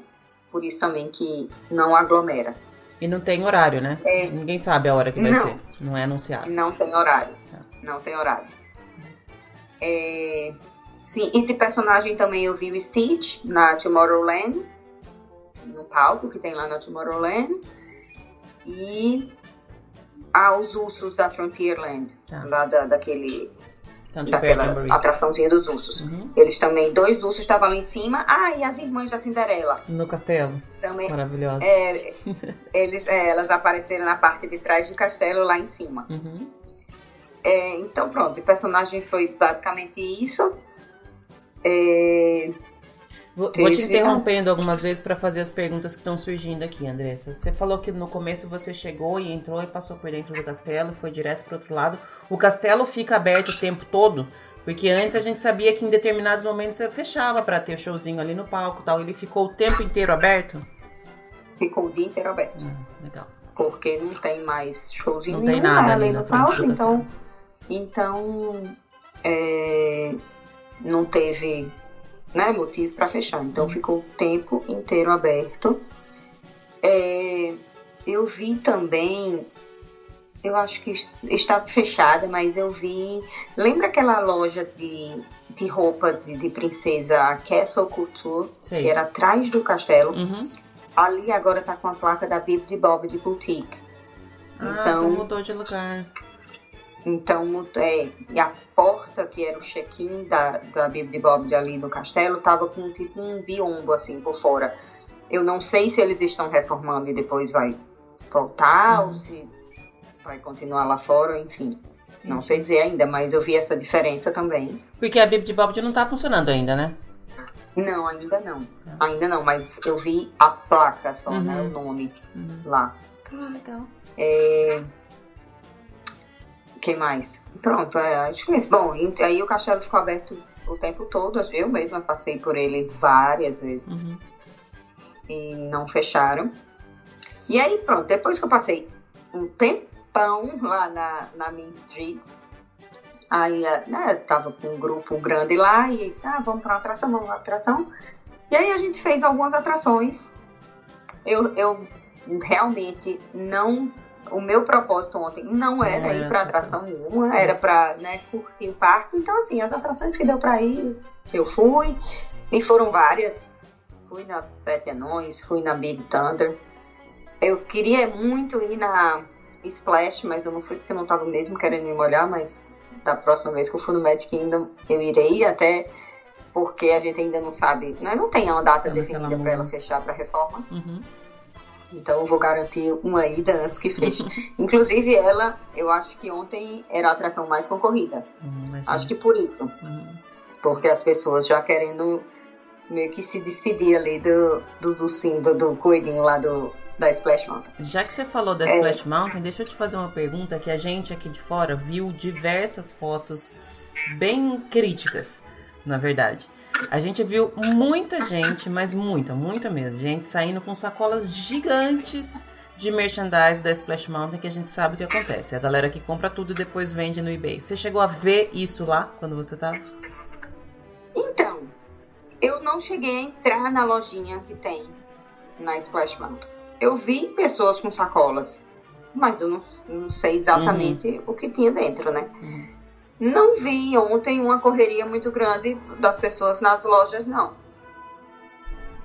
por isso também que não aglomera. E não tem horário, né? É. Ninguém sabe a hora que vai não. ser. Não é anunciado. Não tem horário. Não tem horário. É... Sim, e de personagem também eu vi o Stitch na Tomorrowland, no palco que tem lá na Tomorrowland. E aos ursos da Frontierland, tá. lá da, daquele daquela atraçãozinha dos ursos. Uhum. Eles também, dois ursos estavam lá em cima. Ah, e as irmãs da Cinderela. No castelo. Também. Maravilhosa. É, eles, é, elas apareceram na parte de trás do castelo, lá em cima. Uhum. É, então, pronto, o personagem foi basicamente isso. É, Vou, vou te interrompendo algumas vezes para fazer as perguntas que estão surgindo aqui, Andressa. Você falou que no começo você chegou e entrou e passou por dentro do castelo, foi direto para outro lado. O castelo fica aberto o tempo todo? Porque antes a gente sabia que em determinados momentos você fechava para ter o showzinho ali no palco tal. Ele ficou o tempo inteiro aberto? Ficou o dia inteiro aberto. Hum, legal. Porque não tem mais showzinho Não tem nada ali no palco, então, então é, não teve né, motivo para fechar. Então ficou o tempo inteiro aberto. É, eu vi também, eu acho que estava fechada, mas eu vi. Lembra aquela loja de, de roupa de, de princesa Castle Couture, Sim. que era atrás do castelo? Uhum. Ali agora tá com a placa da Bib de Bob de Boutique. Ah, então, então mudou de lugar. Então, é, e a porta, que era o check-in da, da de Bob ali no castelo, tava com tipo um biombo assim por fora. Eu não sei se eles estão reformando e depois vai voltar, uhum. ou se vai continuar lá fora, enfim. Não sei dizer ainda, mas eu vi essa diferença tambem. Porque a de Bob não tá funcionando ainda, né? Não, ainda não. Ainda não, mas eu vi a placa só, uhum. né? O nome uhum. lá. Ah, legal. É que mais? Pronto, é, acho que é isso. Bom, aí o castelo ficou aberto o tempo todo. Eu mesma passei por ele várias vezes. Uhum. E não fecharam. E aí, pronto, depois que eu passei um tempão lá na, na Main Street, aí é, né, tava com um grupo grande lá e, ah, vamos para uma atração, vamos para uma atração. E aí a gente fez algumas atrações. Eu, eu realmente não o meu propósito ontem não era, não ir para atração nenhuma, era para né, curtir o parque. Então, assim, as atrações que deu para ir, eu fui. E foram várias. Fui nas Sete Anões, fui na Big Thunder. Eu queria muito ir na Splash, mas eu não fui porque eu não estava mesmo querendo me molhar, mas da próxima vez que eu for no Magic Kingdom eu irei, até porque a gente ainda não sabe, né, não tem uma data definida para ela fechar para reforma. Uhum. Então eu vou garantir uma ida antes que feche. Inclusive ela, eu acho que ontem era a atração mais concorrida. Uhum, acho que por isso. Uhum. Porque as pessoas já querendo meio que se despedir ali do, dos ursinhos, do, do coelhinho lá do, da Splash Mountain. Já que você falou da é. Splash Mountain, deixa eu te fazer uma pergunta que a gente aqui de fora viu diversas fotos bem críticas, na verdade. A gente viu muita gente, mas muita, muita mesmo, gente saindo com sacolas gigantes de merchandise da Splash Mountain que a gente sabe o que acontece. É a galera que compra tudo e depois vende no eBay. Você chegou a ver isso lá quando você tava? Então, eu não cheguei a entrar na lojinha que tem na Splash Mountain. Eu vi pessoas com sacolas, mas eu não, não sei exatamente uhum. o que tinha dentro, né? Uhum. Não vi ontem uma correria muito grande das pessoas nas lojas, não.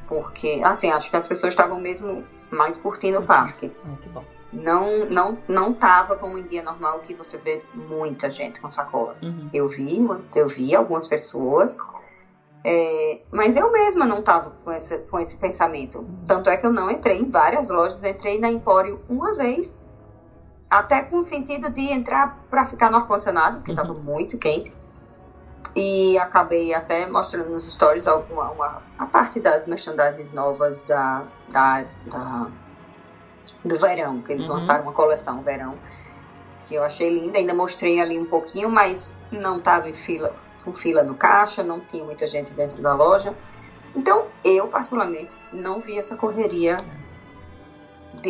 Porque, assim, acho que as pessoas estavam mesmo mais curtindo o parque. Ah, que bom. Não, não, não tava como em dia normal que você vê muita gente com sacola. Uhum. Eu vi, eu vi algumas pessoas, é, mas eu mesma não tava com esse, com esse pensamento. Uhum. Tanto é que eu não entrei em várias lojas, entrei na Empório uma vez, até com o sentido de entrar para ficar no ar-condicionado, porque estava uhum. muito quente. E acabei até mostrando nos stories alguma, uma, a parte das merchandises novas da, da, da do verão, que eles uhum. lançaram uma coleção verão, que eu achei linda. Ainda mostrei ali um pouquinho, mas não estava em fila, com fila no caixa, não tinha muita gente dentro da loja. Então, eu, particularmente, não vi essa correria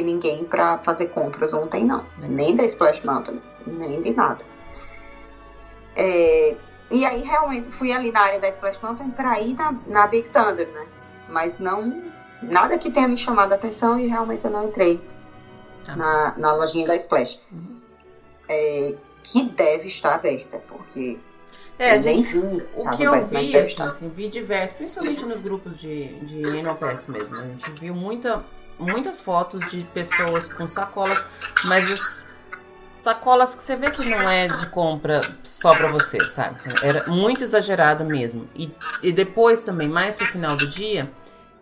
ninguém para fazer compras ontem, não. Nem da Splash Mountain, nem de nada. É, e aí realmente fui ali na área da Splash Mountain para ir na, na Big Thunder, né? Mas não. Nada que tenha me chamado a atenção e realmente eu não entrei ah. na, na lojinha da Splash. Uhum. É, que deve estar aberta, porque. É, eu gente, vi, o que eu vi, assim, vi diversos, principalmente nos grupos de, de Animal Pass mesmo. A gente viu muita, muitas fotos de pessoas com sacolas, mas as, sacolas que você vê que não é de compra só pra você, sabe? Era muito exagerado mesmo. E, e depois também, mais pro final do dia,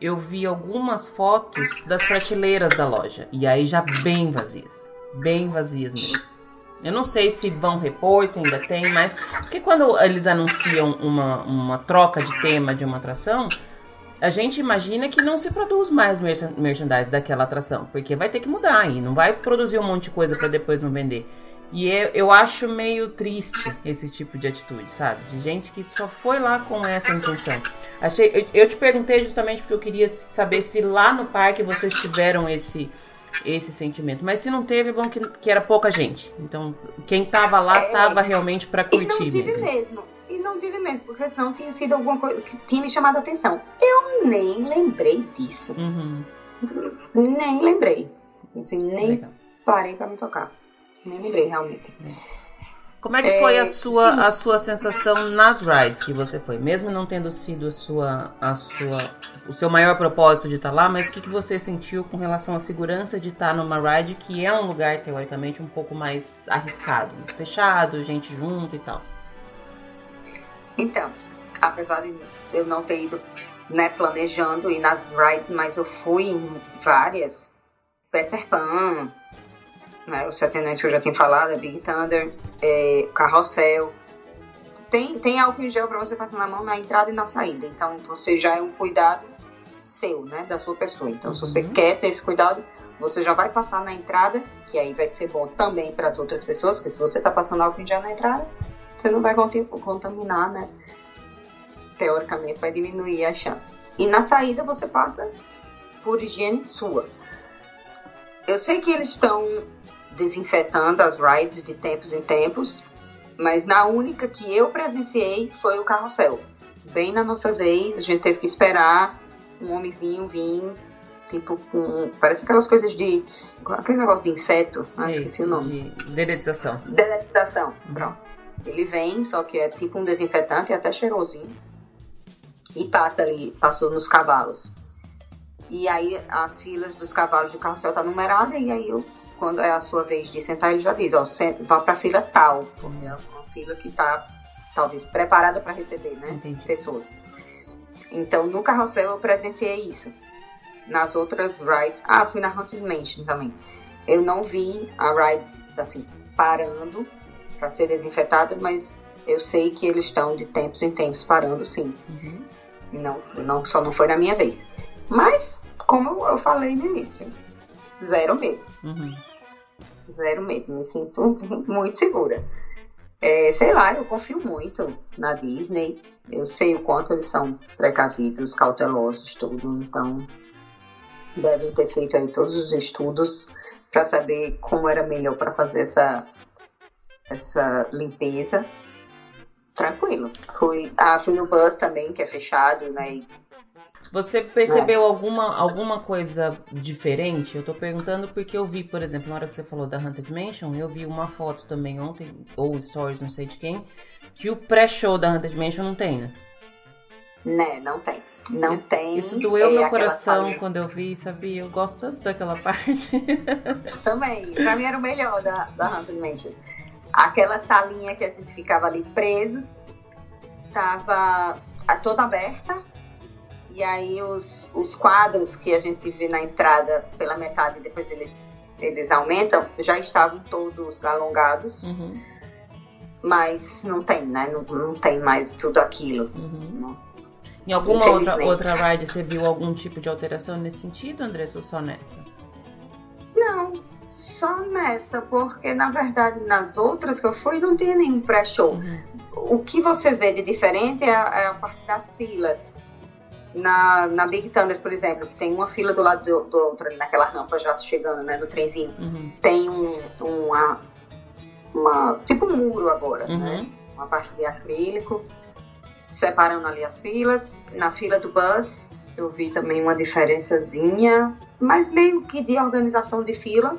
eu vi algumas fotos das prateleiras da loja. E aí já bem vazias. Bem vazias mesmo. Eu não sei se vão repor, se ainda tem, mas. Porque quando eles anunciam uma, uma troca de tema de uma atração, a gente imagina que não se produz mais merchandise daquela atração, porque vai ter que mudar e não vai produzir um monte de coisa para depois não vender. E eu, eu, acho meio triste esse tipo de atitude, sabe? De gente que só foi lá com essa intenção. Achei, eu, eu te perguntei justamente porque eu queria saber se lá no parque vocês tiveram esse esse sentimento. Mas se não teve, é bom que, que era pouca gente. Então, quem tava lá é, tava realmente para curtir. E não tive mesmo. mesmo e não tive mesmo, porque senão tinha sido alguma coisa que tinha me chamado a atenção. Eu nem lembrei disso. Uhum. Nem lembrei. Assim, nem Legal. parei para me tocar. Nem lembrei realmente. Como é que foi a é, sua, a sua sensação nas rides que você foi? Mesmo não tendo sido a sua, a sua, o seu maior propósito de estar lá, mas o que, que você sentiu com relação à segurança de estar numa ride que é um lugar, teoricamente, um pouco mais arriscado? Fechado, gente junto e tal. Então, apesar de eu não ter ido né, planejando ir nas rides, mas eu fui em várias. Peter Pan, né, o Saturday que eu já tinha falado, a Big Thunder, é, Carrossel. Tem, tem álcool em gel para você passar na mão na entrada e na saída. Então, você já é um cuidado seu, né, da sua pessoa. Então, se você uhum. quer ter esse cuidado, você já vai passar na entrada, que aí vai ser bom também para as outras pessoas, porque se você está passando álcool em gel na entrada, você não vai contaminar, né? Teoricamente vai diminuir a chance. E na saída você passa por higiene sua. Eu sei que eles estão desinfetando as rides de tempos em tempos, mas na única que eu presenciei foi o carrossel. Bem na nossa vez, a gente teve que esperar um homenzinho vir, tipo, com. Parece aquelas coisas de. aquele negócio de inseto, ah, Sim, esqueci o nome. De dedetização. Dedetização, uhum. pronto. Ele vem, só que é tipo um desinfetante, é até cheirosinho. E passa ali, passou nos cavalos. E aí as filas dos cavalos de carrossel tá numerada e aí eu, quando é a sua vez de sentar, ele já diz, ó, vá pra fila tal, porque é uma fila que tá talvez preparada para receber, né, Entendi. pessoas. Então no carrossel eu presenciei isso. Nas outras rides, ah, fui na Haunted Mansion também. Eu não vi a ride assim parando para ser desinfetado, mas eu sei que eles estão de tempos em tempos parando, sim. Uhum. Não, não, só não foi na minha vez. Mas, como eu falei no início, zero medo. Uhum. Zero medo, me sinto muito segura. É, sei lá, eu confio muito na Disney. Eu sei o quanto eles são precavidos, cautelosos, tudo. Então, devem ter feito aí todos os estudos para saber como era melhor para fazer essa, essa limpeza. Tranquilo. Fui, ah, fui no bus também, que é fechado, né? Você percebeu é. alguma, alguma coisa diferente? Eu tô perguntando porque eu vi, por exemplo, na hora que você falou da Haunted Mansion, eu vi uma foto também ontem, ou stories, não sei de quem, que o pré-show da Haunted Mansion não tem, né? Né, não tem. Não tem. Isso doeu é, meu coração quando eu vi, sabia? Eu gosto tanto daquela parte. Também. Pra mim era o melhor da, da Haunted Mansion. Aquela salinha que a gente ficava ali presos, tava toda aberta. E aí os, os quadros que a gente vê na entrada pela metade, depois eles, eles aumentam, já estavam todos alongados. Uhum. Mas não tem, né? Não, não tem mais tudo aquilo. Uhum. Em alguma outra, outra ride você viu algum tipo de alteração nesse sentido, Andressa, ou só nessa? Só nessa, porque na verdade nas outras que eu fui não tinha nenhum pré-show. Uhum. O que você vê de diferente é a, é a, parte das filas. Na, na Big Thunder, por exemplo, que tem uma fila do lado do, do outro, naquela rampa já chegando, né, no trenzinho, uhum. tem um, uma, uma, tipo um muro agora, uhum. né? Uma parte de acrílico separando ali as filas. Na fila do bus, eu vi também uma diferençazinha, mas meio que de organização de fila.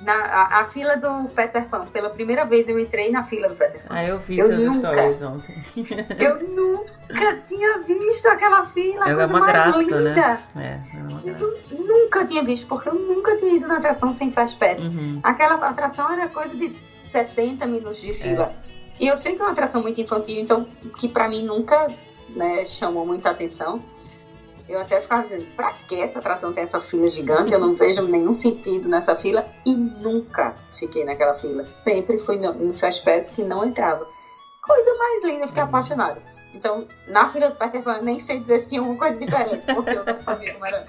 Na, a, a, fila do Peter Pan, pela primeira vez eu entrei na fila do Peter Pan. Ah, eu vi eu seus nunca, stories ontem. eu nunca tinha visto aquela fila, é uma graça, linda. Né? É, é uma graça. Eu nunca tinha visto, porque eu nunca tinha ido na atração sem Fast Pass. Uhum. Aquela atração era coisa de 70 minutos de fila. É. E eu sei que é uma atração muito infantil, então que para mim nunca né, chamou muita atenção. Eu até ficava dizendo, pra que essa atração tem essa fila gigante? Eu não vejo nenhum sentido nessa fila e nunca fiquei naquela fila. Sempre fui no, no Fast Pass que não entrava. Coisa mais linda, fiquei uhum. apaixonada. Então, na fila do Peter Pan, nem sei dizer se tinha alguma coisa diferente, porque eu não sabia como era.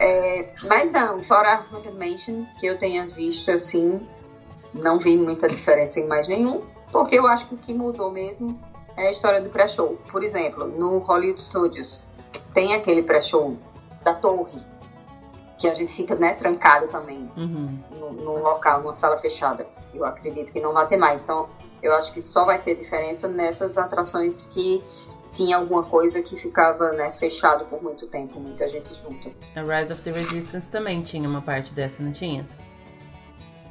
É, mas não, fora Haunted Mansion, que eu tenha visto, assim, não vi muita diferença em mais nenhum. Porque eu acho que o que mudou mesmo é a história do pré-show. Por exemplo, no Hollywood Studios tem aquele pré-show da torre, que a gente fica né, trancado também uhum. no, no, local, numa sala fechada. Eu acredito que não vai ter mais. Então, eu acho que só vai ter diferença nessas atrações que tinha alguma coisa que ficava né, fechado por muito tempo, muita gente junto. A Rise of the Resistance também tinha uma parte dessa, não tinha?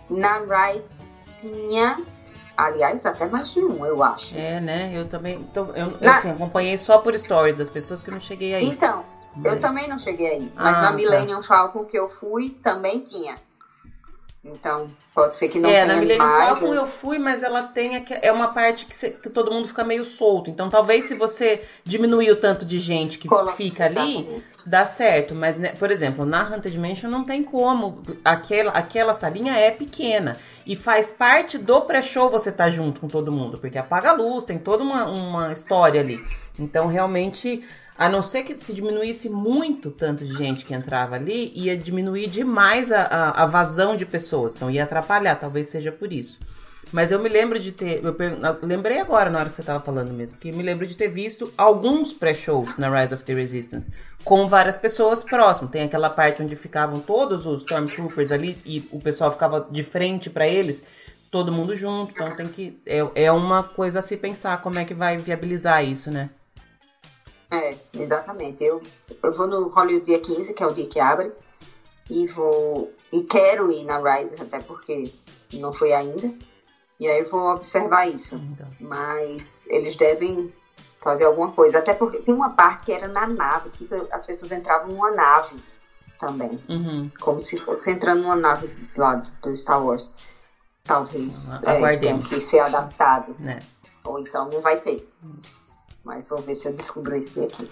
Na Rise tinha, Aliás, até mais de um, eu acho. É, né? Eu também. Tô, eu, na... assim, acompanhei só por stories das pessoas que eu não cheguei aí. Então, mas... eu também não cheguei aí. Mas ah, na tá. Millennium tá. Falcon que eu fui, também tinha. Então, pode ser que não é, tenha na Millennium mais, Falcon eu fui, mas ela tem é uma parte que, você, que, todo mundo fica meio solto. Então, talvez se você diminuir o tanto de gente que Coloque, fica ali, exatamente. dá certo. Mas, né, por exemplo, na Haunted Mansion não tem como. Aquela, aquela salinha é pequena. E faz parte do pré-show você estar tá junto com todo mundo. Porque apaga a luz, tem toda uma, uma história ali. Então, realmente a não ser que se diminuísse muito tanto de gente que entrava ali, ia diminuir demais a, a, a vazão de pessoas. Então ia atrapalhar, talvez seja por isso. Mas eu me lembro de ter. Eu, lembrei agora na hora que você estava falando mesmo, que me lembro de ter visto alguns pré-shows na Rise of the Resistance com várias pessoas próximas. Tem aquela parte onde ficavam todos os Stormtroopers ali e o pessoal ficava de frente para eles, todo mundo junto. Então tem que. É, é uma coisa a se pensar como é que vai viabilizar isso, né? É, exatamente. Eu, eu vou no Hollywood dia 15, que é o dia que abre, e vou. E quero ir na Rise, até porque não fui ainda. E aí eu vou observar isso. Então. Mas eles devem fazer alguma coisa. Até porque tem uma parte que era na nave, que as pessoas entravam numa nave também. Uhum. Como se fosse entrando numa nave lá do Star Wars. Talvez é, tenha que ser adaptado. É. Ou então não vai ter. Mas vou ver se eu descubro isso aqui.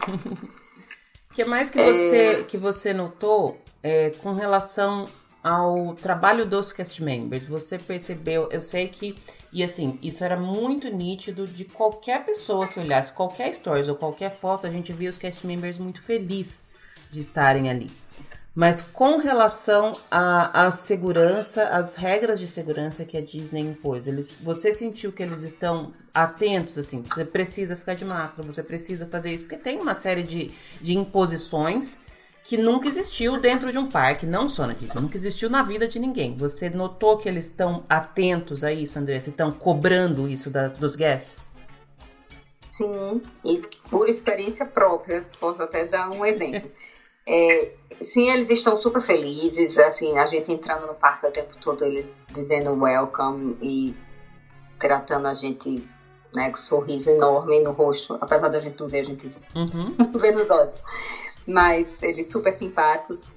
O que mais que você, é... que você notou é, com relação ao trabalho dos cast members? Você percebeu, eu sei que, e assim, isso era muito nítido de qualquer pessoa que olhasse qualquer stories ou qualquer foto, a gente via os cast members muito felizes de estarem ali. Mas com relação à, segurança, às regras de segurança que a Disney impôs, eles, você sentiu que eles estão atentos, assim, você precisa ficar de máscara, você precisa fazer isso, porque tem uma série de, de imposições que nunca existiu dentro de um parque, não só na Disney, nunca existiu na vida de ninguém. Você notou que eles estão atentos a isso, Andressa? Estão cobrando isso da, dos guests? Sim, e por experiência própria, posso até dar um exemplo. É, sim, eles estão super felizes, assim, a gente entrando no parque o tempo todo, eles dizendo welcome e tratando a gente né, com um sorriso enorme no rosto, apesar da gente não ver, a gente uhum. vê nos olhos. Mas eles super simpáticos.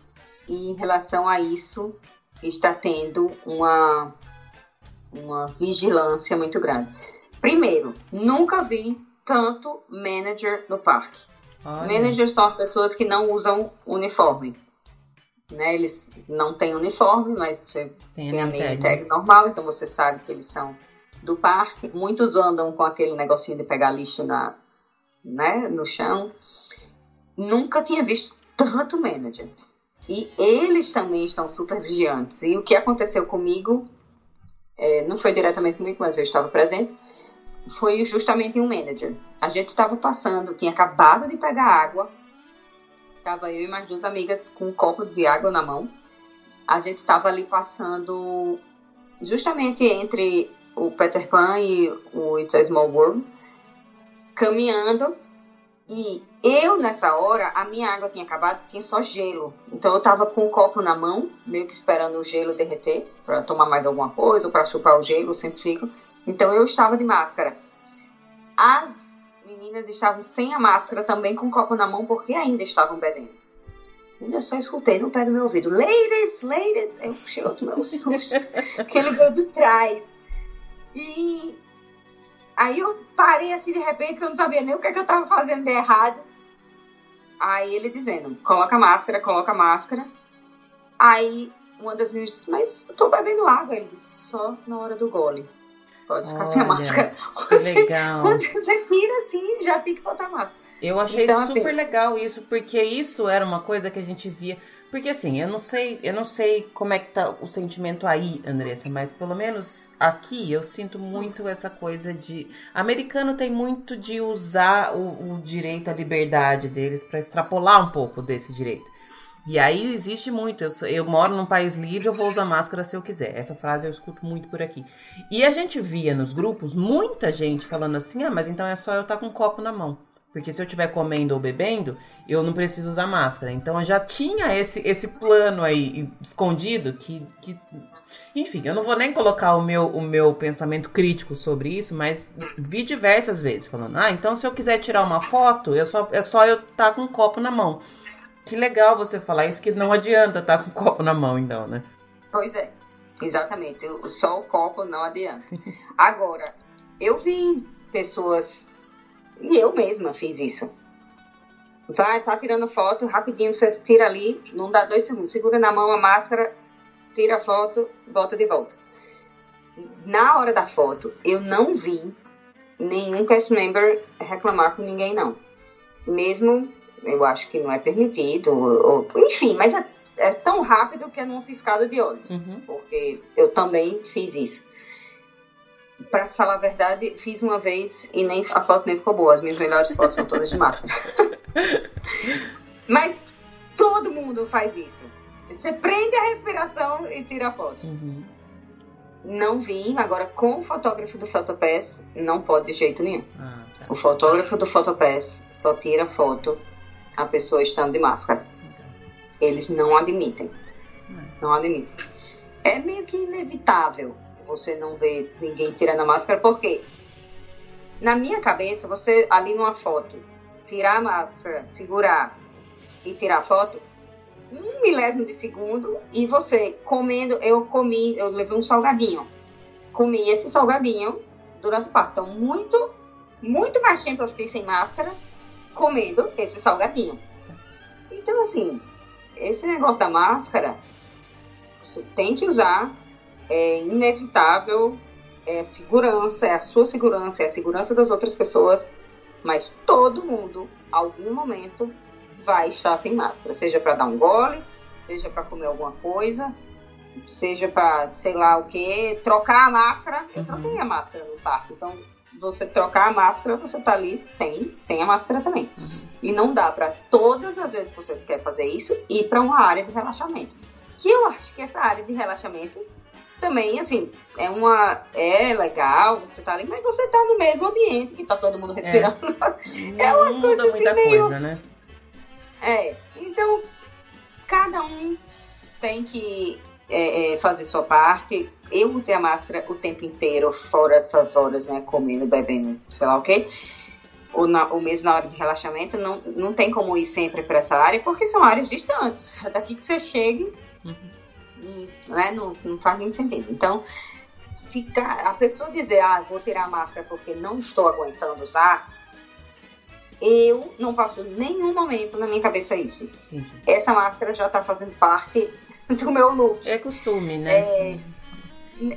E em relação a isso, está tendo uma, uma vigilância muito grande. Primeiro, nunca vi tanto manager no parque. Olha. Managers são as pessoas que não usam uniforme. Né? Eles não têm uniforme, mas tem, tem a name tag normal, então você sabe que eles são do parque. Muitos andam com aquele negocinho de pegar lixo na, né, no chão. Nunca tinha visto tanto manager. E eles também estão super vigiantes. E o que aconteceu comigo, é, não foi diretamente comigo, mas eu estava presente, foi justamente um manager. A gente estava passando, tinha acabado de pegar água, estava eu e mais duas amigas com um copo de água na mão. A gente estava ali passando justamente entre o Peter Pan e o It's a Small World, caminhando. E eu, nessa hora, a minha água tinha acabado, tinha só gelo. Então eu tava com o copo na mão, meio que esperando o gelo derreter, para tomar mais alguma coisa, ou para chupar o gelo, sempre fico. Então eu estava de máscara. As meninas estavam sem a máscara, também com o copo na mão, porque ainda estavam bebendo. Eu só escutei no pé do meu ouvido, ladies, ladies. Eu puxei outro meu susto, que ele veio de trás. E aí eu parei assim de repente, que eu não sabia nem o que, é que eu estava fazendo de errado. Aí ele dizendo, coloca máscara, coloca máscara. Aí uma das meninas disse, mas eu tô bebendo água. Ele disse, só na hora do gole. Pode ficar Olha, sem a máscara. Que legal. Quando você tira assim, já tem que botar máscara. Eu achei então, assim, super assim, legal isso, porque isso era uma coisa que a gente via porque assim, eu não sei, eu não sei como é que tá o sentimento aí, Andressa, mas pelo menos aqui eu sinto muito essa coisa de. Americano tem muito de usar o, o direito à liberdade deles para extrapolar um pouco desse direito. E aí existe muito. Eu, eu, moro num país livre, eu vou usar máscara se eu quiser. Essa frase eu escuto muito por aqui. E a gente via nos grupos muita gente falando assim: ah, mas então é só eu estar tá com um copo na mão. Porque se eu estiver comendo ou bebendo, eu não preciso usar máscara. Então eu já tinha esse, esse plano aí escondido que, que. Enfim, eu não vou nem colocar o meu, o meu pensamento crítico sobre isso, mas vi diversas vezes falando: ah, então se eu quiser tirar uma foto, eu só, é só eu estar tá com um copo na mão. Que legal você falar isso, que não adianta estar tá com um copo na mão, então, né? Pois é, exatamente. Só o copo não adianta. Agora, eu vi pessoas e eu mesma fiz isso. Vai, tá tirando foto, rapidinho você tira ali, não dá dois segundos, segura na mão a máscara, tira a foto, volta de volta. Na hora da foto, eu não vi nenhum cast member reclamar com ninguém, não. Mesmo, eu acho que não é permitido, ou, enfim, mas é, é, tão rápido que é numa piscada de olhos, uhum. porque eu também fiz isso para falar a verdade, fiz uma vez e nem a foto nem ficou boa. As minhas melhores fotos são todas de máscara. Mas todo mundo faz isso. Você prende a respiração e tira a foto. Uhum. Não vi, agora com o fotógrafo do Photopass, não pode de jeito nenhum. Ah, tá. O fotógrafo do Photopass só tira foto a pessoa estando de máscara. Eles não admitem. É. Não admitem. É meio que inevitável você não vê ninguém tirando a máscara, porque na minha cabeça, você ali numa foto, tirar a máscara, segurar e tirar a foto, um milésimo de segundo, e você comendo, eu comi, eu levei um salgadinho, comi esse salgadinho durante o parto. Então, muito, muito mais tempo eu fiquei sem máscara comendo esse salgadinho. Então, assim, esse negócio da máscara, você tem que usar é inevitável, é segurança, é a sua segurança, é a segurança das outras pessoas, mas todo mundo, algum momento, vai estar sem máscara, seja para dar um gole, seja para comer alguma coisa, seja para sei lá o que, trocar a máscara. Eu uhum. troquei a máscara no parque, então você trocar a máscara, você tá ali sem, sem a máscara também. Uhum. E não dá para todas as vezes que você quer fazer isso ir para uma área de relaxamento. Que eu acho que essa área de relaxamento também, assim, é uma. É legal, você tá ali, mas você tá no mesmo ambiente que tá todo mundo respirando. É, é umas coisas assim, muita meio... coisa, né? É. Então, cada um tem que é, é, fazer sua parte. Eu usei a máscara o tempo inteiro, fora essas horas, né? Comendo, bebendo, sei lá o quê. Ou, na, ou mesmo na hora de relaxamento, não, não tem como ir sempre para essa área, porque são áreas distantes. Daqui que você chegue, uhum. né, não, não faz nenhum sentido. Então, ficar, a pessoa dizer, ah, vou tirar a máscara porque não estou aguentando usar, eu não faço nenhum momento na minha cabeça isso. Entendi. Essa máscara já está fazendo parte do meu look. É costume, né? É,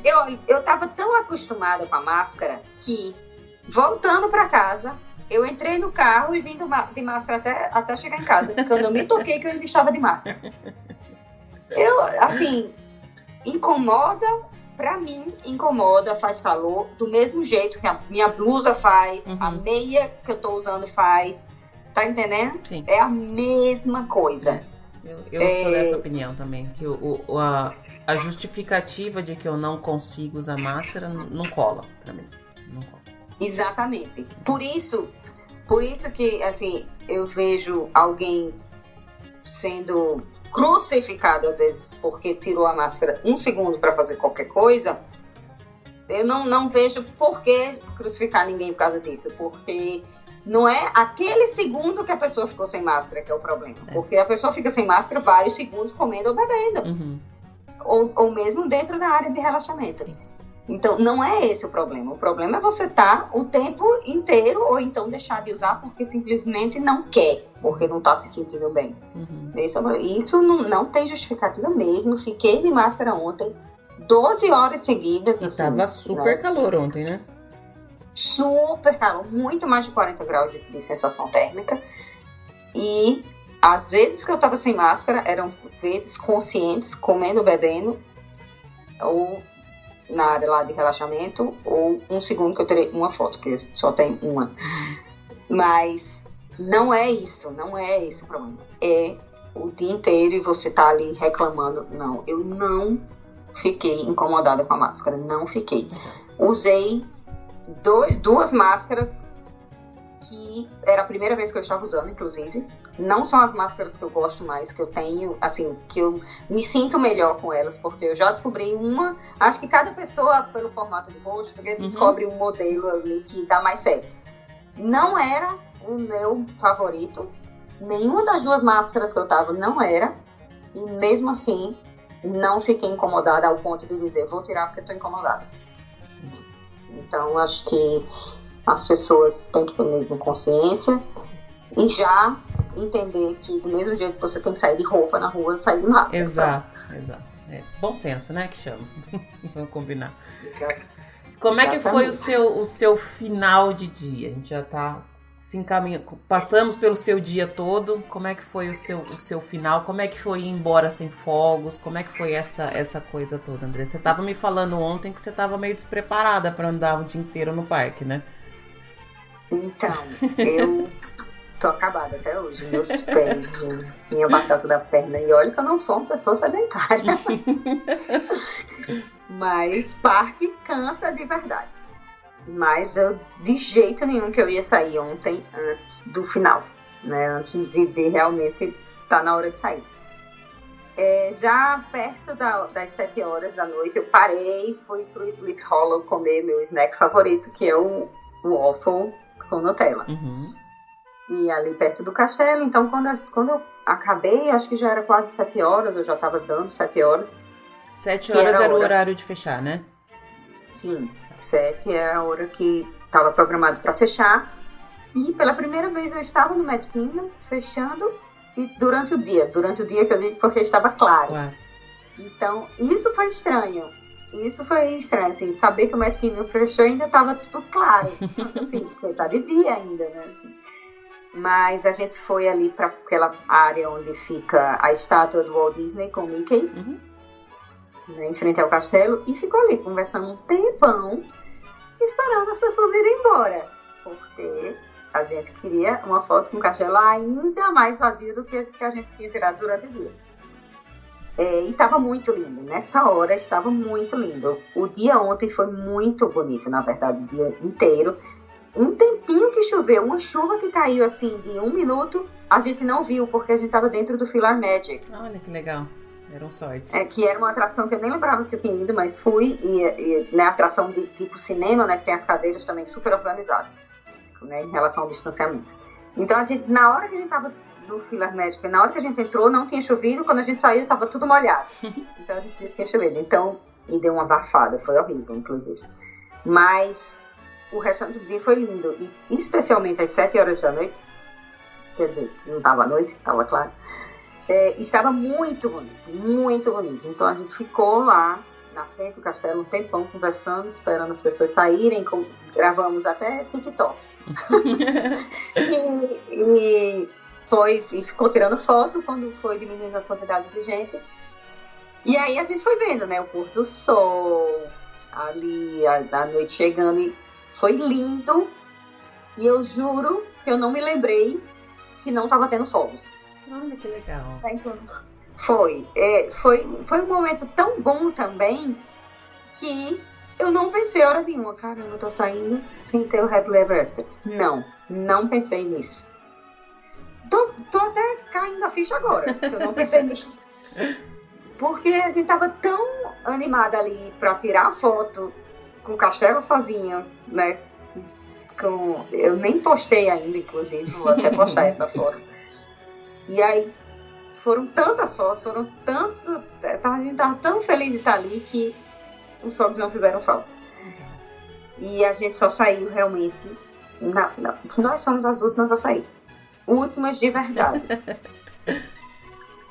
eu, eu tava tão acostumada com a máscara que, voltando para casa, eu entrei no carro e vim de máscara até, até chegar em casa. Quando eu me toquei que eu ainda estava de máscara. Eu, assim, incomoda, pra mim, incomoda, faz calor, do mesmo jeito que a minha blusa faz, uhum. a meia que eu tô usando faz. Tá entendendo? Sim. É a mesma coisa. Eu, eu é... sou dessa opinião também, que o, o, a, a justificativa de que eu não consigo usar máscara não cola pra mim. Não cola. Exatamente. Por isso, por isso que assim, eu vejo alguém sendo crucificado às vezes porque tirou a máscara um segundo para fazer qualquer coisa. Eu não, não vejo por que crucificar ninguém por causa disso, porque não é aquele segundo que a pessoa ficou sem máscara que é o problema. É. Porque a pessoa fica sem máscara vários segundos comendo ou bebendo. Uhum. Ou, ou mesmo dentro da área de relaxamento. Sim. Então, não é esse o problema. O problema é você estar tá o tempo inteiro ou então deixar de usar porque simplesmente não quer, porque não está se sentindo bem. Uhum. É isso não, não tem justificativa mesmo. Fiquei de máscara ontem, 12 horas seguidas. E assim, super né? calor ontem, né? Super calor, muito mais de 40 graus de, de sensação térmica. E as vezes que eu tava sem máscara eram vezes conscientes, comendo, bebendo, ou na área lá de relaxamento, ou um segundo que eu terei uma foto, que só tem uma. Mas não é isso, não é esse o problema. É o dia inteiro e você tá ali reclamando. Não, eu não fiquei incomodada com a máscara, não fiquei. Usei dois, duas máscaras que era a primeira vez que eu estava usando, inclusive. Não são as máscaras que eu gosto mais, que eu tenho, assim, que eu me sinto melhor com elas, porque eu já descobri uma. Acho que cada pessoa, pelo formato de rosto, uhum. descobre um modelo ali que dá mais certo. Não era o meu favorito. Nenhuma das duas máscaras que eu tava não era. E mesmo assim, não fiquei incomodada ao ponto de dizer, vou tirar porque estou incomodada. Então, acho que as pessoas têm que ter mesmo consciência e já entender que do mesmo jeito que você tem que sair de roupa na rua, sair de máscara. Exato, exato. É bom senso, né, que chama. Vamos combinar. Como é que foi o seu, o seu final de dia? A gente já tá se encaminha, passamos pelo seu dia todo. Como é que foi o seu, o seu final? Como é que foi ir embora sem fogos? Como é que foi essa essa coisa toda, André? Você estava me falando ontem que você estava meio despreparada para andar o dia inteiro no parque, né? Então, eu tô acabada até hoje, meus pés, minha batata da perna. E olha que eu não sou uma pessoa sedentária. Mas parque cansa de verdade. Mas eu, de jeito nenhum que eu ia sair ontem antes do final, né? Antes de, de realmente estar tá na hora de sair. É, já perto da, das 7 horas da noite, eu parei, fui pro Sleep Hollow comer meu snack favorito, que é o, o waffle com Nutella. Uhum. E ali perto do castelo, então quando, quando eu acabei, acho que já era quase 7 horas, eu já estava dando 7 horas. 7 horas era, era o horário de fechar, né? Sim sete é a hora que estava programado para fechar. E pela primeira vez eu estava no Mad Kingdom fechando e durante o dia, durante o dia que eu digo porque estava claro. Ué. Então, isso foi estranho. Isso foi estranho, assim, saber que o Mad Kingdom fechou ainda estava tudo claro. assim, porque tá de dia ainda, né? Assim. Mas a gente foi ali para aquela área onde fica a estátua do Walt Disney com o Mickey. Uhum né, em frente ao castelo, e ficou ali conversando um tempão. esperando as pessoas irem embora. Porque a gente queria uma foto com o castelo ainda mais vazio do que esse que a gente tinha tirado durante o dia. É, e estava muito lindo. Nessa hora estava muito lindo. O dia ontem foi muito bonito, na verdade, o dia inteiro. Um tempinho que choveu, uma chuva que caiu assim de um minuto, a gente não viu, porque a gente estava dentro do Filar Magic. Olha que legal. Era um sorte. É, que era uma atração que eu nem lembrava que eu tinha ido, mas fui. E, e né, atração de tipo cinema, né? Que tem as cadeiras também super organizadas, né? Em relação ao distanciamento. Então, a gente, na hora que a gente tava no Filar Médico, na hora que a gente entrou, não tinha chovido. Quando a gente saiu, tava tudo molhado. Então, a gente tinha chovido. Então, e deu uma abafada. Foi horrível, inclusive. Mas o restante do dia foi lindo. E especialmente às 7 horas da noite, quer dizer, não estava à noite, estava claro, é, estava muito bonito, muito bonito. Então a gente ficou lá na frente do castelo um tempão conversando, esperando as pessoas saírem, com, gravamos até TikTok. e, e, foi, e ficou tirando foto quando foi diminuindo a quantidade de gente. E aí a gente foi vendo, né, o pôr do sol, ali, a, a noite chegando, e foi lindo. E eu juro que eu não me lembrei que não estava tendo fogos. Olha que legal. Tá, foi. É, foi. Foi um momento tão bom também que eu não pensei hora nenhuma, caramba, eu tô saindo sem ter o Happy Ever After. Não, não pensei nisso. Tô, tô até caindo a ficha agora, eu não pensei nisso. Porque a gente tava tão animada ali pra tirar a foto com o castelo sozinha, né? Com, eu nem postei ainda, inclusive, vou até postar essa foto. E aí foram tantas fotos, foram tanto. A gente tava tão feliz de estar ali que os fogos não fizeram falta. E a gente só saiu realmente. Na, na, nós somos as últimas a sair. Últimas de verdade.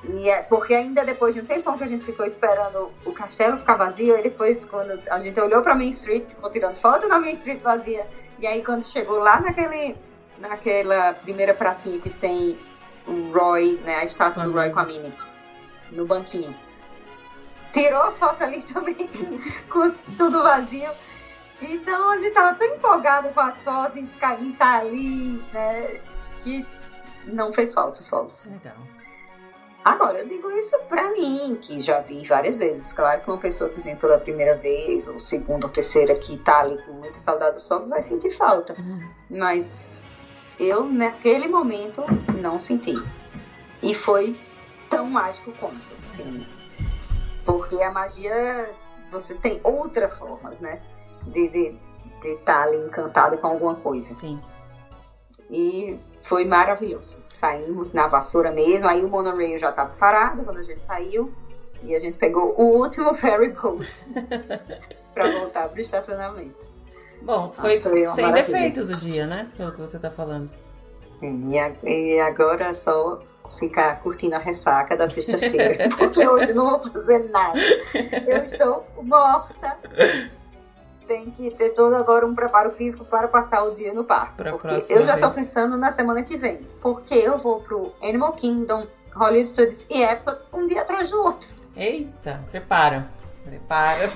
E é porque ainda depois de um tempão que a gente ficou esperando o castelo ficar vazio, e depois quando a gente olhou para Main Street, ficou tirando foto na Main Street vazia, e aí quando chegou lá naquele naquela primeira pracinha que tem o Roy, né, a estátua do Roy com a Minnie no banquinho. Tirou a foto ali também, com tudo vazio. Então a gente tava tão empolgado com as fotos, em estar tá ali, né, que não fez falta os fotos. Legal. Agora, eu digo isso pra mim, que já vi várias vezes. Claro que uma pessoa que vem pela primeira vez, ou segunda ou terceira, que tá ali com muita saudade dos fogos, vai sentir falta. Uhum. Mas eu, naquele momento, não senti. E foi tão mágico quanto, assim. Porque a magia, você tem outras formas, né? De estar de, de tá ali encantado com alguma coisa. Sim. E foi maravilhoso. Saímos na vassoura mesmo, aí o monorail já estava parado quando a gente saiu. E a gente pegou o último ferry boat para voltar para o estacionamento. Bom, foi Nossa, sem maravilha. defeitos o dia, né? Pelo que você está falando. Sim, e agora é só ficar curtindo a ressaca da sexta-feira, porque hoje não vou fazer nada. Eu estou morta tem que ter todo agora um preparo físico para passar o dia no parque. eu já estou pensando na semana que vem, porque eu vou pro Animal Kingdom, Hollywood Studios e Epcot um dia atrás do outro. Eita, prepara. Prepara.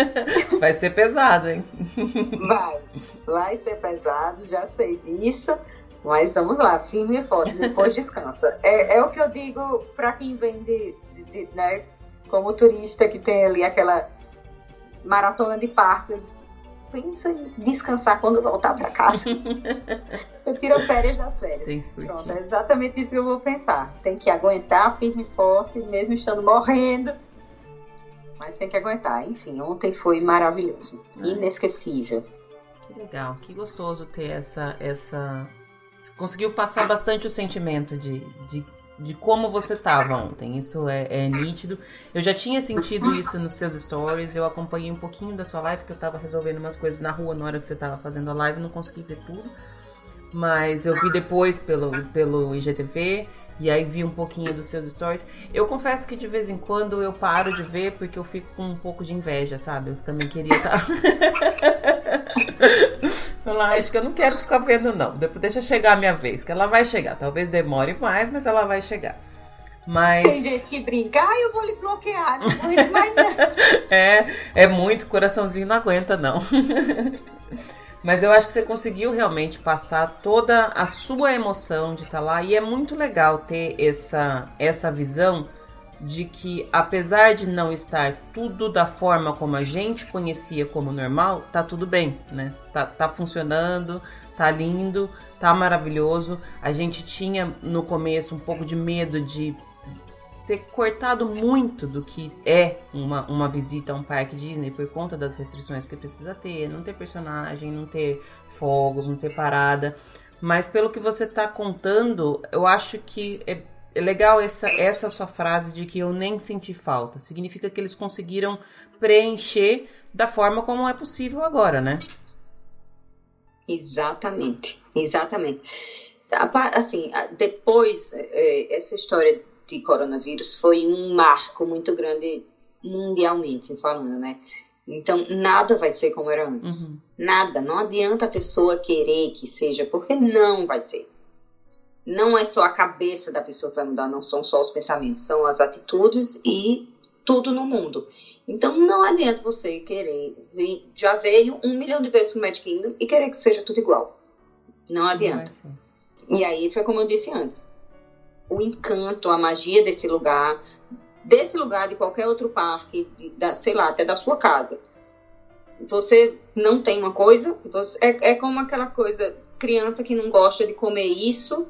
Vai ser pesado, hein? Vai. Vai ser pesado, já sei disso. Mas vamos lá, firme e forte, depois descansa. É, é o que eu digo para quem vem de, de, de, né, como turista que tem ali aquela maratona de parques pensa em descansar quando voltar para casa. eu tiro férias da férias. Pronto, é exatamente isso que eu vou pensar. Tem que aguentar firme e forte, mesmo estando morrendo. Mas tem que aguentar. Enfim, ontem foi maravilhoso. É. Inesquecível. Que legal, que gostoso ter essa. essa... conseguiu passar bastante o sentimento de, de de como você estava ontem. Isso é, é, nítido. Eu já tinha sentido isso nos seus stories. Eu acompanhei um pouquinho da sua live, que eu estava resolvendo umas coisas na rua na hora que você estava fazendo a live. Não consegui ver tudo. Mas eu vi depois pelo, pelo IGTV. E aí vi um pouquinho dos seus stories. Eu confesso que de vez em quando eu paro de ver porque eu fico com um pouco de inveja, sabe? Eu também queria estar. Falar, acho que eu não quero ficar vendo, não. Depois deixa chegar a minha vez, que ela vai chegar. Talvez demore mais, mas ela vai chegar. Mas... Tem gente que brinca, ah, eu vou lhe bloquear. Não mais é, é muito, coraçãozinho não aguenta, não. Mas eu acho que você conseguiu realmente passar toda a sua emoção de estar lá e é muito legal ter essa essa visão de que apesar de não estar tudo da forma como a gente conhecia como normal, tá tudo bem, né? Tá, tá funcionando, tá lindo, tá maravilhoso. A gente tinha no começo um pouco de medo de ter cortado muito do que é uma, uma visita a um parque Disney por conta das restrições que precisa ter, não ter personagem, não ter fogos, não ter parada. Mas pelo que você tá contando, eu acho que é, é legal essa, essa sua frase de que eu nem senti falta. Significa que eles conseguiram preencher da forma como é possível agora, né? Exatamente, exatamente. Assim, depois, é, essa história de coronavírus foi um marco muito grande mundialmente falando, né? Então, nada vai ser como era antes. Uhum. Nada. Não adianta a pessoa querer que seja, porque não vai ser. Não é só a cabeça da pessoa que vai mudar, não são só os pensamentos, são as atitudes e tudo no mundo. Então, não adianta você querer. Vir, já veio um milhão de vezes pro Magic Kingdom e querer que seja tudo igual. Não adianta. Não e aí foi como eu disse antes o encanto, a magia desse lugar, desse lugar, de qualquer outro parque, da, sei lá, até da sua casa. Você não tem uma coisa, você, é, é como aquela coisa, criança que não gosta de comer isso,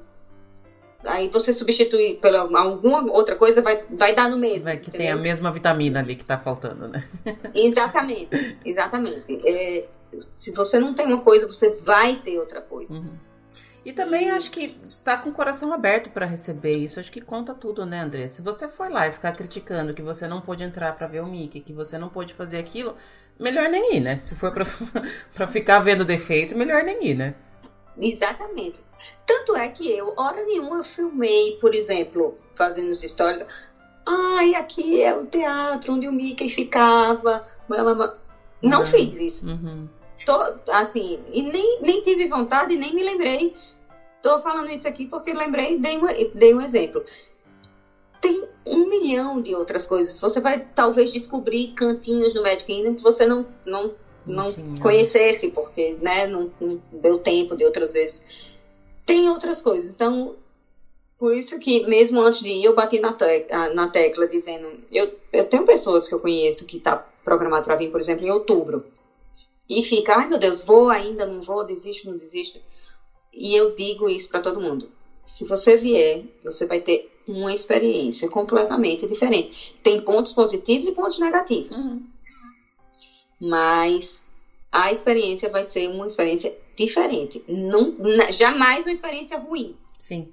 aí você substitui pela alguma outra coisa, vai, vai dar no mesmo. Vai que entendeu? tem a mesma vitamina ali que está faltando, né? Exatamente, exatamente. É, se você não tem uma coisa, você vai ter outra coisa. Uhum. E também acho que tá com o coração aberto para receber isso. Acho que conta tudo, né, André? Se você for lá e ficar criticando que você não pôde entrar para ver o Mickey, que você não pôde fazer aquilo, melhor nem ir, né? Se for para ficar vendo defeito, melhor nem ir, né? Exatamente. Tanto é que eu, hora nenhuma, eu filmei, por exemplo, fazendo as histórias. Ai, aqui é o teatro onde o Mickey ficava. Não uhum. fiz isso. Uhum. Tô, assim, e nem, nem tive vontade, nem me lembrei Estou falando isso aqui porque lembrei, dei, uma, dei um exemplo. Tem um milhão de outras coisas. Você vai talvez descobrir cantinhos no Magic Kingdom que você não, não, não, conhecesse, porque né, não, não deu tempo de outras vezes. Tem outras coisas. Então, por isso que, mesmo antes de ir, eu bati na, te na tecla dizendo: eu, eu tenho pessoas que eu conheço que está programado para vir, por exemplo, em outubro. E fica, ai meu Deus, vou ainda, não vou, desisto, não desisto. E eu digo isso para todo mundo. Se você vier, você vai ter uma experiência completamente diferente. Tem pontos positivos e pontos negativos. Uhum. Mas a experiência vai ser uma experiência diferente. Não, jamais uma experiência ruim. Sim.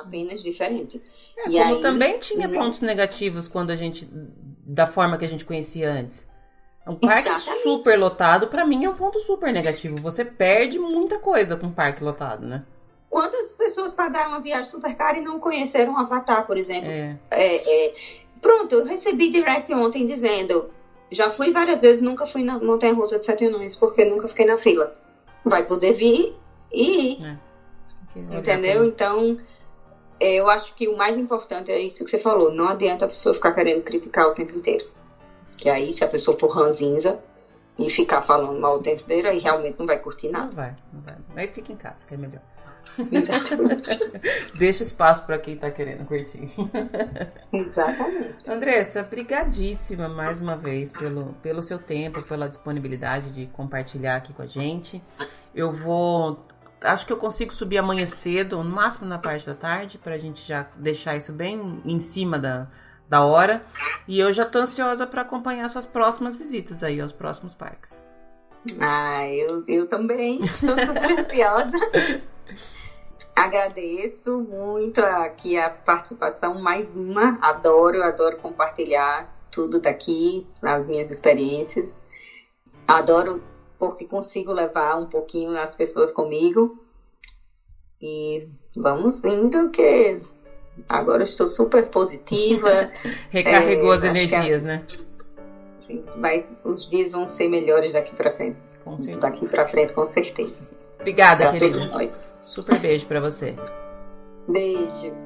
Apenas diferente. É, e como aí, também tinha né? pontos negativos quando a gente. da forma que a gente conhecia antes. Um parque Exatamente. super lotado, para mim, é um ponto super negativo. Você perde muita coisa com um parque lotado, né? Quantas pessoas pagaram uma viagem super cara e não conheceram o Avatar, por exemplo? É. É, é. Pronto, eu recebi direct ontem dizendo: já fui várias vezes, nunca fui na Montanha Russa de Sete Anões, porque nunca fiquei na fila. Vai poder vir e ir. É. Entendeu? Então, é, eu acho que o mais importante é isso que você falou: não adianta a pessoa ficar querendo criticar o tempo inteiro. Que aí, se a pessoa for ranzinza e ficar falando mal o tempo inteiro, aí realmente não vai curtir nada. Não vai, não vai. Aí fica em casa, que é melhor. Exatamente. Deixa espaço para quem tá querendo curtir. Exatamente. Andressa, brigadíssima mais uma vez pelo, pelo seu tempo, pela disponibilidade de compartilhar aqui com a gente. Eu vou. Acho que eu consigo subir amanhã cedo, no máximo na parte da tarde, para a gente já deixar isso bem em cima da, da hora. E eu já tô ansiosa para acompanhar suas próximas visitas aí aos próximos parques. Ah, eu, eu também estou super ansiosa. Agradeço muito aqui a participação, mais uma. Adoro, adoro compartilhar tudo daqui, as minhas experiências. Adoro porque consigo levar um pouquinho as pessoas comigo. E vamos indo que agora estou super positiva. Recarregou é, as energias, a, né? Sim, vai, os dias vão ser melhores daqui para frente. Com certeza. Daqui para frente, com certeza. Obrigada, pra querida. Todos nós. Super beijo para você. Beijo.